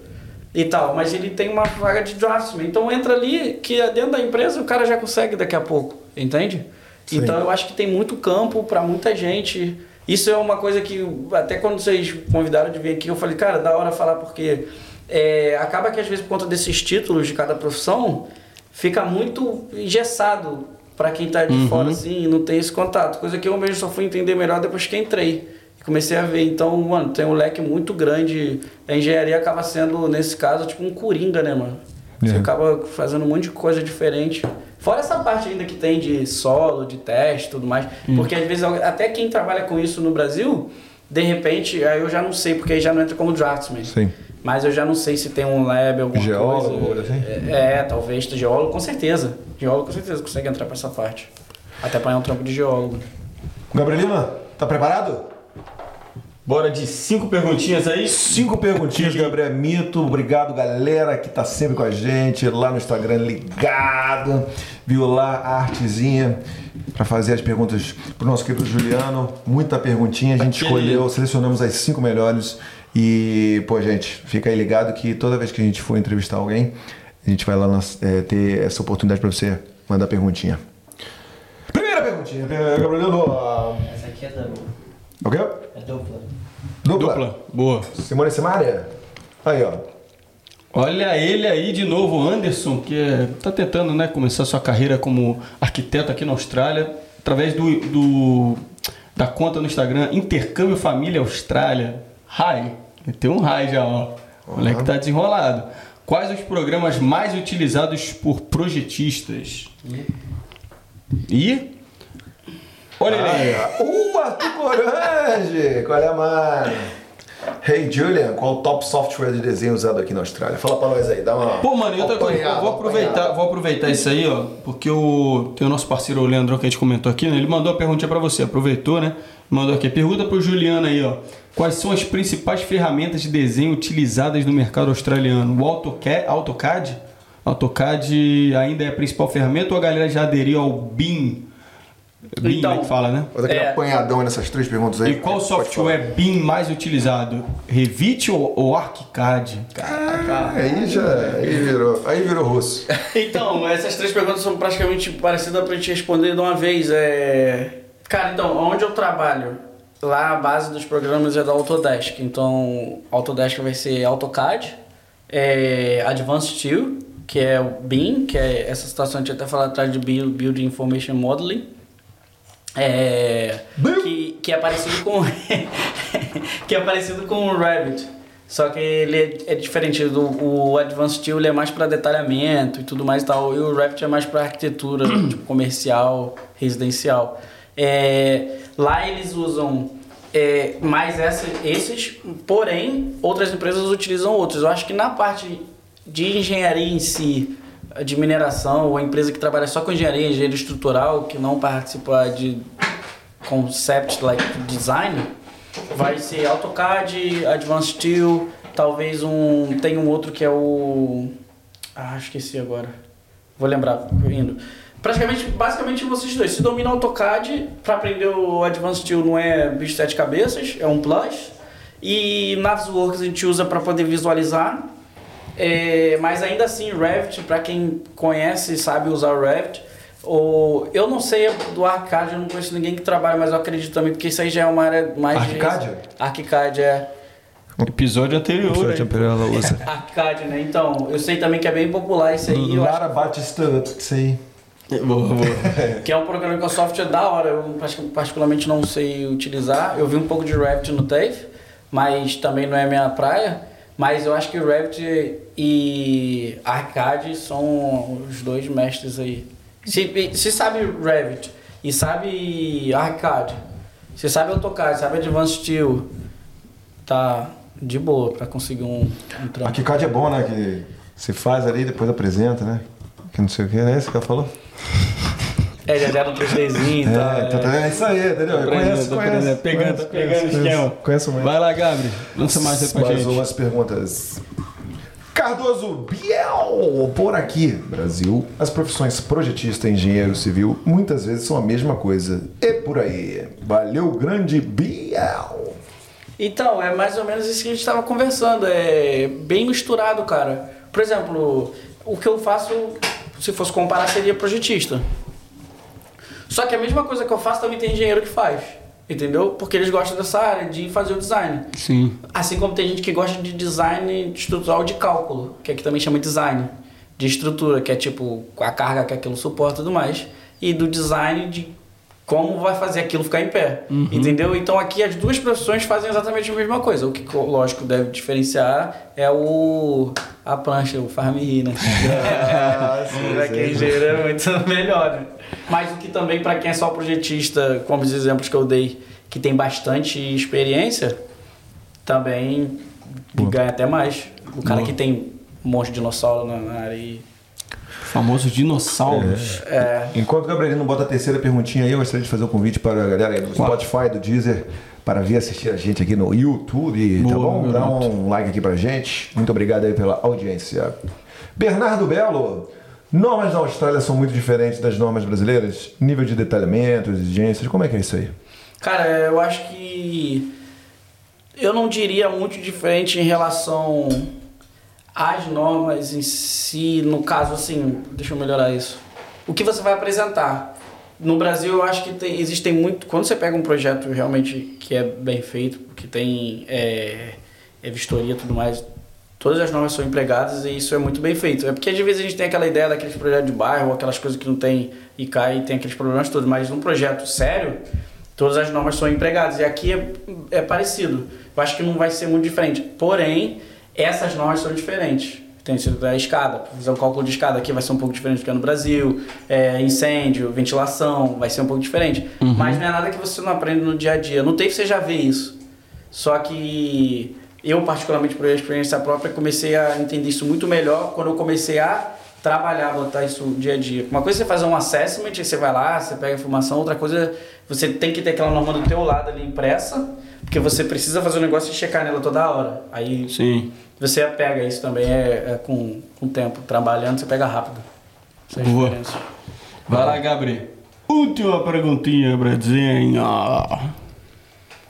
e tal, mas ele tem uma vaga de draftsman. Então entra ali que dentro da empresa o cara já consegue daqui a pouco, entende? Então eu acho que tem muito campo para muita gente. Isso é uma coisa que até quando vocês convidaram de vir aqui, eu falei, cara, da hora falar porque é, acaba que às vezes por conta desses títulos de cada profissão fica muito engessado para quem tá de fora assim e não tem esse contato. Coisa que eu mesmo só fui entender melhor depois que entrei. E Comecei a ver, então, mano, tem um leque muito grande. A engenharia acaba sendo, nesse caso, tipo um coringa, né, mano? Você É. acaba fazendo um monte de coisa diferente. Fora essa parte ainda que tem de solo, de teste e tudo mais. Porque às vezes até quem trabalha com isso no Brasil, de repente, aí eu já não sei, porque aí já não entra como draftsman. Sim. Mas eu já não sei se tem um lab, alguma Geólogo, coisa. assim? É, é, talvez geólogo, com certeza. Geólogo com certeza consegue entrar pra essa parte. Até ir um trampo de geólogo. Gabriel Lima, tá preparado? Bora de cinco perguntinhas aí. Cinco perguntinhas, Gabriel Mito. Obrigado, galera, que tá sempre com a gente lá no Instagram, ligado. Viu lá a artezinha para fazer as perguntas pro nosso querido Juliano. Muita perguntinha, a gente Aquele- escolheu, selecionamos as cinco melhores. E, pô, gente, fica aí ligado que toda vez que a gente for entrevistar alguém, a gente vai lá nas- é, ter essa oportunidade para você mandar perguntinha. Primeira perguntinha, Gabriel Lima. Essa aqui é dupla. O quê? É dupla. Dupla. Dupla. Boa. Simone Simaria. Aí, ó. Olha ele aí de novo, Anderson, que é, tá tentando né, começar sua carreira como arquiteto aqui na Austrália, através do, do- da conta no Instagram Intercâmbio Família Austrália. Hi. Tem um hi já, ó. O moleque tá desenrolado. Quais os programas mais utilizados por projetistas? E? Olha ele aí. Uh, Arthur Corange! Qual é, mano? Hey, Julian, qual o top software de desenho usado aqui na Austrália? Fala pra nós aí, dá uma. Pô, mano, e outra coisa, eu vou aproveitar, apanhada. vou aproveitar isso aí, ó, porque o tem o nosso parceiro o Leandrão que a gente comentou aqui, né? Ele mandou a perguntinha pra você, aproveitou, né? Mandou aqui. Pergunta pro Juliano aí, ó. Quais são as principais ferramentas de desenho utilizadas no mercado australiano? O AutoCAD, AutoCAD? AutoCAD ainda é a principal ferramenta ou a galera já aderiu ao BIM? BIM, Então, né, que fala, né? Faz aquele É. apanhadão nessas três perguntas aí. E qual Pode software BIM mais utilizado? Revit ou, ou ArchiCAD? falar. Aí já. Aí virou. Aí virou russo. Então, essas três perguntas são praticamente parecidas pra gente responder de uma vez. É... Cara, então, onde eu trabalho? Lá a base dos programas é da Autodesk. Então, Autodesk vai ser AutoCAD, é Advanced Steel, que é o BIM, que é essa situação que a gente até falou atrás de Build Build Information Modeling. É, que, que é parecido com que é parecido com o Revit só que ele é, é diferente do o Advanced Steel ele é mais para detalhamento e tudo mais e tal e o Revit é mais para arquitetura tipo, comercial residencial. É, lá eles usam é, mais essa, esses porém outras empresas utilizam outros. Eu acho que na parte de engenharia em si de mineração, ou empresa que trabalha só com engenharia, engenharia estrutural, que não participa de concept like design, vai ser AutoCAD, Advanced Steel, talvez um. Tem um outro que é o. Ah, esqueci agora. Vou lembrar, indo. Praticamente, basicamente vocês dois. Se domina AutoCAD, para aprender o Advanced Steel não é bicho de sete cabeças, é um plus. E Navisworks a gente usa para poder visualizar. É, mas ainda assim, Revit, para quem conhece e sabe usar o Revit, ou, eu não sei do Arcade, eu não conheço ninguém que trabalha, mas eu acredito também, porque isso aí já é uma área mais... de- Arcade? Arcade, é. Episódio anterior. aí. Arcade, né? Então, eu sei também que é bem popular isso aí. Lara Batista, isso aí. Boa, boa. acho que é um programa com software da hora. Eu particu- particularmente não sei utilizar. Eu vi um pouco de Revit no TAFE, mas também não é minha praia. Mas eu acho que Revit e Arcade são os dois mestres aí. Se, se sabe Revit e sabe Arcade, se sabe AutoCAD, sabe Advanced Steel, tá de boa pra conseguir um, um trampo. Arquicad é bom, né? Que você faz ali, depois apresenta, né? Que não sei o que, é isso que ela falou? É, já deram um 3Dzinho e tal. É, é. tá- é isso aí, entendeu? Conhece, conhece. aprendendo. Pegando, o esquema. Conheço muito. Vai lá, Gabri. Lança mais aí pra Mais gente. umas perguntas. Cardoso Biel, por aqui, Brasil, as profissões projetista e engenheiro civil muitas vezes são a mesma coisa. E por aí. Valeu, grande Biel. Então, é mais ou menos isso que a gente estava conversando. É bem misturado, cara. Por exemplo, o que eu faço, se fosse comparar, seria projetista. Só que a mesma coisa que eu faço também tem engenheiro que faz. Entendeu? Porque eles gostam dessa área de fazer o design. Sim. Assim como tem gente que gosta de design estrutural de cálculo, que aqui também chama design de estrutura, que é tipo a carga que aquilo suporta e tudo mais, e do design de como vai fazer aquilo ficar em pé. Entendeu? Então aqui as duas profissões fazem exatamente a mesma coisa. O que, lógico, deve diferenciar é o a prancha, o farm rir, né? Ah, sim, Pra sim. quem engenheiro é muito melhor. né? Mas o que também, para quem é só projetista, como os exemplos que eu dei, que tem bastante experiência, também ganha até mais. O cara que tem um monte de dinossauro na, na área e. Famosos dinossauros. É, Enquanto o Gabrielino bota a terceira perguntinha aí, eu gostaria de fazer um convite para a galera do Spotify, do Deezer, para vir assistir a gente aqui no YouTube, tá Boa, bom? meu Dá um like aqui pra gente. Muito obrigado aí pela audiência. Bernardo Belo, normas da Austrália são muito diferentes das normas brasileiras? Nível de detalhamento, exigências, como é que é isso aí? Cara, eu acho que eu não diria muito diferente em relação às normas em si, no caso assim, deixa eu melhorar isso. O que você vai apresentar? No Brasil, eu acho que tem, existem muito. Quando você pega um projeto realmente que é bem feito, que tem é, é vistoria e tudo mais, todas as normas são empregadas e isso é muito bem feito. É porque às vezes a gente tem aquela ideia daqueles projetos de bairro, aquelas coisas que não tem e cai e tem aqueles problemas todos, mas num projeto sério, todas as normas são empregadas. E aqui é, é parecido. Eu acho que não vai ser muito diferente. Porém, essas normas são diferentes. Tem sido a escada, fazer um cálculo de escada aqui vai ser um pouco diferente do que é no Brasil. É, incêndio, ventilação, vai ser um pouco diferente. Mas não é nada que você não aprende no dia a dia. Não tem que você já ver isso. Só que eu, particularmente por experiência própria, comecei a entender isso muito melhor quando eu comecei a trabalhar, botar isso dia a dia. Uma coisa é você fazer um assessment, você vai lá, você pega a informação, outra coisa você tem que ter aquela norma do teu lado ali impressa, porque você precisa fazer um negócio e checar nela toda hora. Aí Sim. você pega isso também, é, é com, com o tempo. Trabalhando, você pega rápido. Essa é Boa. diferença. Vai lá, Gabriel. Última perguntinha, Bradzinho.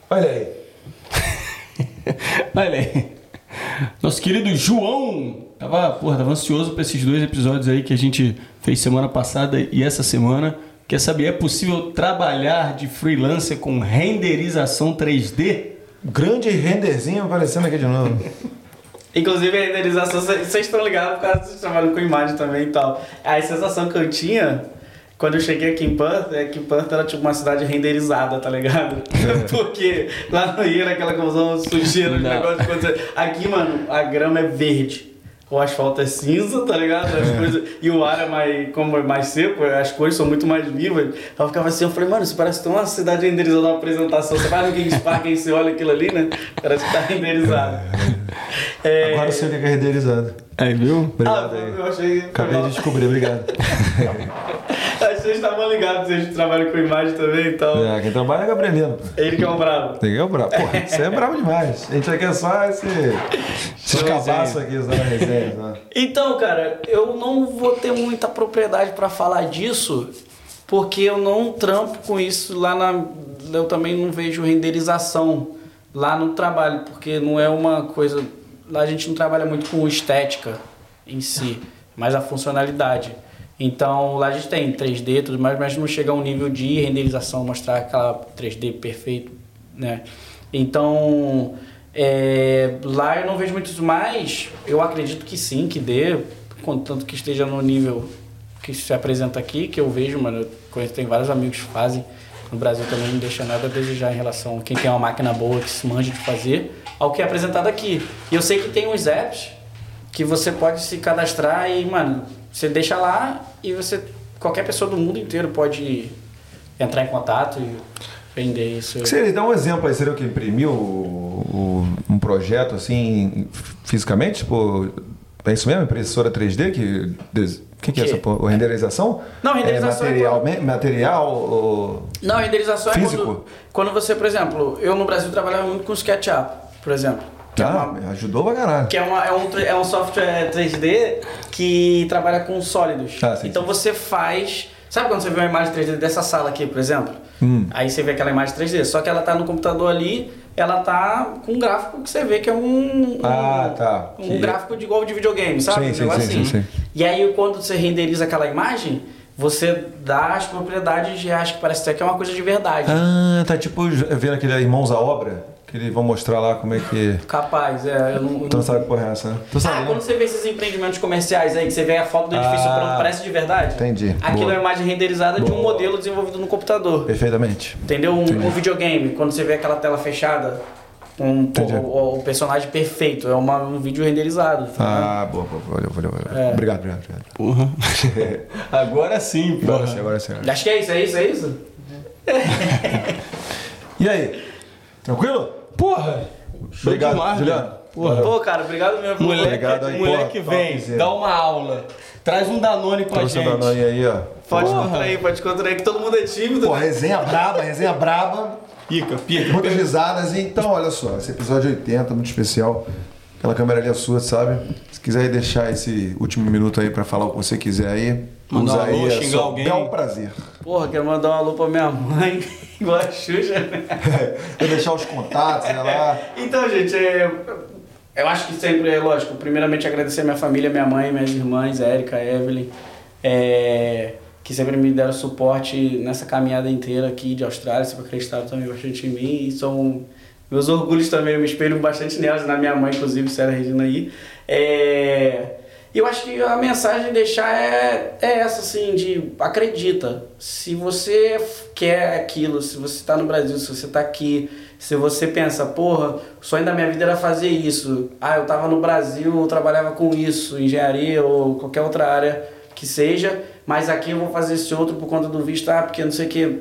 Olha aí. Olha aí. Nosso querido João tava, porra, tava ansioso pra esses dois episódios aí que a gente fez semana passada e essa semana. Quer saber, é possível trabalhar de freelancer com renderização 3D? Grande renderzinho aparecendo aqui de novo. Inclusive a renderização, vocês estão ligados por causa que vocês trabalham com imagem também e tal. A sensação que eu tinha quando eu cheguei aqui em Perth é que Perth era tipo uma cidade renderizada, tá ligado? Porque lá no Rio era aquela confusão sujeira, de Não. negócio de acontecer. Aqui, mano, a grama é verde. O asfalto é cinza, tá ligado? As coisas, e o ar é mais, como é mais seco, as cores são muito mais vivas. Eu ficava assim, eu falei, mano, isso parece tão uma cidade renderizada uma apresentação. Você vai no Games Park e você olha aquilo ali, né? Parece que tá renderizado. É, Agora eu sei o que é renderizado. Aí, viu? ah, Obrigado aí. eu achei. Acabei de descobrir, obrigado. Vocês estavam ligados, vocês trabalham com imagem também e tal. É, quem trabalha é Gabrielino. pô. Ele que é o bravo. Tem que é o brabo. Porra, você é brabo demais. A gente aqui é só esse, esse cabaço aqui, usando a resenha. Só. Então, cara, eu não vou ter muita propriedade pra falar disso, porque eu não trampo com isso lá na. Eu também não vejo renderização lá no trabalho, porque não é uma coisa. Lá a gente não trabalha muito com estética em si, mas a funcionalidade. Então lá a gente tem 3D e tudo mais, mas não chega a um nível de renderização, mostrar aquela 3D perfeito, né? Então é, lá eu não vejo muito isso, mas eu acredito que sim, que dê, contanto que esteja no nível que se apresenta aqui, que eu vejo, mano, eu conheço, tem vários amigos que fazem. No Brasil também não deixa nada a desejar em relação a quem tem uma máquina boa, que se manja de fazer, ao que é apresentado aqui. E eu sei que tem uns apps que você pode se cadastrar e, mano, você deixa lá e você qualquer pessoa do mundo inteiro pode entrar em contato e vender isso. Seria, dá um exemplo aí, seria o que imprimiu um projeto assim fisicamente? Tipo, é isso mesmo? Impressora 3D que. O que, que é Que? essa porra? Renderização? Não, renderização é É material, me- material ou- Não, renderização é Físico? quando, quando você, por exemplo, eu no Brasil trabalhava muito com SketchUp, por exemplo. Que é Ah, uma- ajudou pra caralho. Que é, uma- é um, é um software 3D que trabalha com sólidos. Ah, sim, então sim. você faz. Sabe quando você vê uma imagem 3D dessa sala aqui, por exemplo? Hum. Aí você vê aquela imagem 3D, só que ela tá no computador ali, ela tá com um gráfico que você vê que é um. um- Ah, tá. Um Que- gráfico de igual de videogame, sabe? Sim, Um sim, negócio sim, assim. sim, sim. E aí quando você renderiza aquela imagem, você dá as propriedades reais, que parece até que é uma coisa de verdade. Ah, tá tipo vendo aquele Irmãos à Obra? Que eles vão mostrar lá como é que. Capaz, é. Eu não, eu Tu não- sabe porra é essa, né? Tu sabe, Ah, né? quando você vê esses empreendimentos comerciais aí, que você vê a foto do edifício Ah, pronto, parece de verdade? entendi. Aquilo Boa. é uma imagem renderizada de um Boa. modelo desenvolvido no computador. Perfeitamente. Entendeu? Um, um videogame, quando você vê aquela tela fechada, um, o, o- personagem perfeito, é uma- um vídeo renderizado. tá Ah, boa, boa, boa, valeu, valeu, valeu. É. Obrigado, obrigado, obrigado. Porra. Agora sim, porra. Agora sim, agora sim. Acho que é isso, é isso, é isso? E aí? Tranquilo? Porra. Show Obrigado, demais, Juliano. velho. Porra. Pô, cara, obrigado mesmo. Moleque, Obrigado aí, moleque porra, vem, topzera. dá uma aula. Traz um Danone pra Trouxe gente. Danone aí, ó. Pode Porra. contrair, pode contrair, que todo mundo é tímido. Pô, resenha braba, resenha braba. Pica, pica. Muitas risadas. Então, olha só, esse episódio 80, muito especial. Aquela câmera ali é sua, sabe? Se quiser deixar esse último minuto aí pra falar o que você quiser aí, Mandar usa um alô, aí. é xingar só alguém. bel prazer. Porra, quero mandar um alô pra minha mãe, igual a Xuxa, né? Vou deixar os contatos, né, lá. Então, gente, é, eu acho que sempre é lógico. Primeiramente, agradecer a minha família, minha mãe, minhas irmãs, Érica, Evelyn, é, que sempre me deram suporte nessa caminhada inteira aqui de Austrália, sempre acreditaram também bastante em mim. E são meus orgulhos também, eu me espelho bastante nelas, na minha mãe, inclusive, Sara Regina aí. É, eu acho que a mensagem a deixar é, é essa, assim, de acredita. Se você quer aquilo, se você está no Brasil, se você está aqui, se você pensa, porra, o sonho da minha vida era fazer isso. Ah, eu estava no Brasil, eu trabalhava com isso, engenharia ou qualquer outra área que seja, mas aqui eu vou fazer esse outro por conta do visto, ah, porque não sei o que.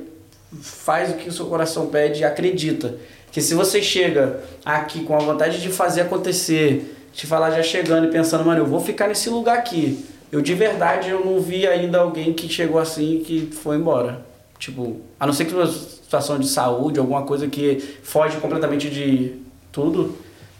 Faz o que o seu coração pede e acredita. Que se você chega aqui com a vontade de fazer acontecer, te falar já chegando e pensando, mano, eu vou ficar nesse lugar aqui. Eu de verdade eu não vi ainda alguém que chegou assim e que foi embora. Tipo, a não ser que uma situação de saúde, alguma coisa que foge completamente de tudo.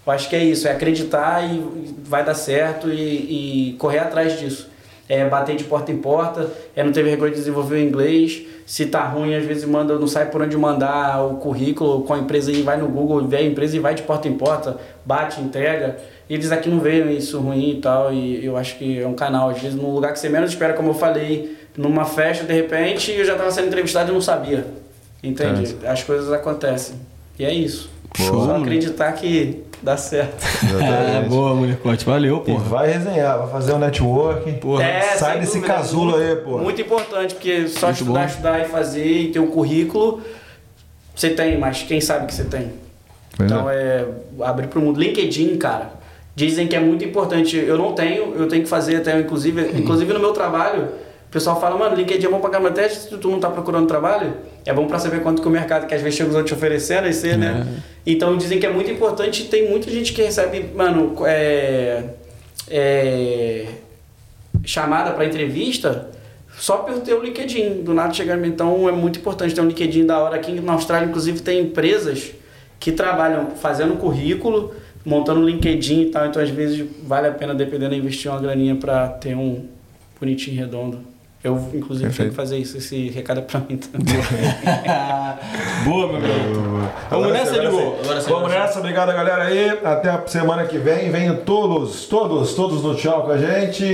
Eu acho que é isso, é acreditar e vai dar certo e, e correr atrás disso. É bater de porta em porta, é não ter vergonha de desenvolver o inglês. Se tá ruim, às vezes manda, não sabe por onde mandar o currículo com a empresa e vai no Google, vê a empresa e vai de porta em porta, bate, entrega. E eles aqui não veem isso ruim e tal, e eu acho que é um canal, às vezes, num lugar que você menos espera, como eu falei, numa festa, de repente, eu já estava sendo entrevistado e não sabia. Entende? As coisas acontecem. E é isso. Show, Só acreditar que dá certo. É, boa, molecote. Valeu, porra. vai resenhar, vai fazer um networking. Porra. É, sai desse dúvida, casulo muito- aí, pô. Muito importante, porque só Muito estudar, bom. estudar e fazer e ter um currículo, você tem, mas quem sabe que você tem. Então é abrir para o mundo. LinkedIn, cara, dizem que é muito importante. Eu não tenho, eu tenho que fazer até, inclusive, inclusive no meu trabalho, pessoal fala, mano, LinkedIn é bom pra caramba, até se tu não tá procurando trabalho, é bom pra saber quanto que o mercado, que às vezes chega os outros te oferecendo, aí você, né? Então dizem que é muito importante tem muita gente que recebe, mano, é, é, chamada para entrevista só por ter o LinkedIn, do nada chegar. Então é muito importante ter um LinkedIn da hora. Aqui na Austrália, inclusive, tem empresas que trabalham fazendo currículo, montando LinkedIn e tal. Então, às vezes, vale a pena, dependendo, investir uma graninha para ter um bonitinho redondo. Eu, inclusive, tenho Perfeito. que fazer isso. Esse recado é pra mim também. boa, meu garoto. Vamos nessa, sim, Vamos nessa, obrigado galera aí. Até a semana que vem. Venham todos, todos, todos no tchau com a gente.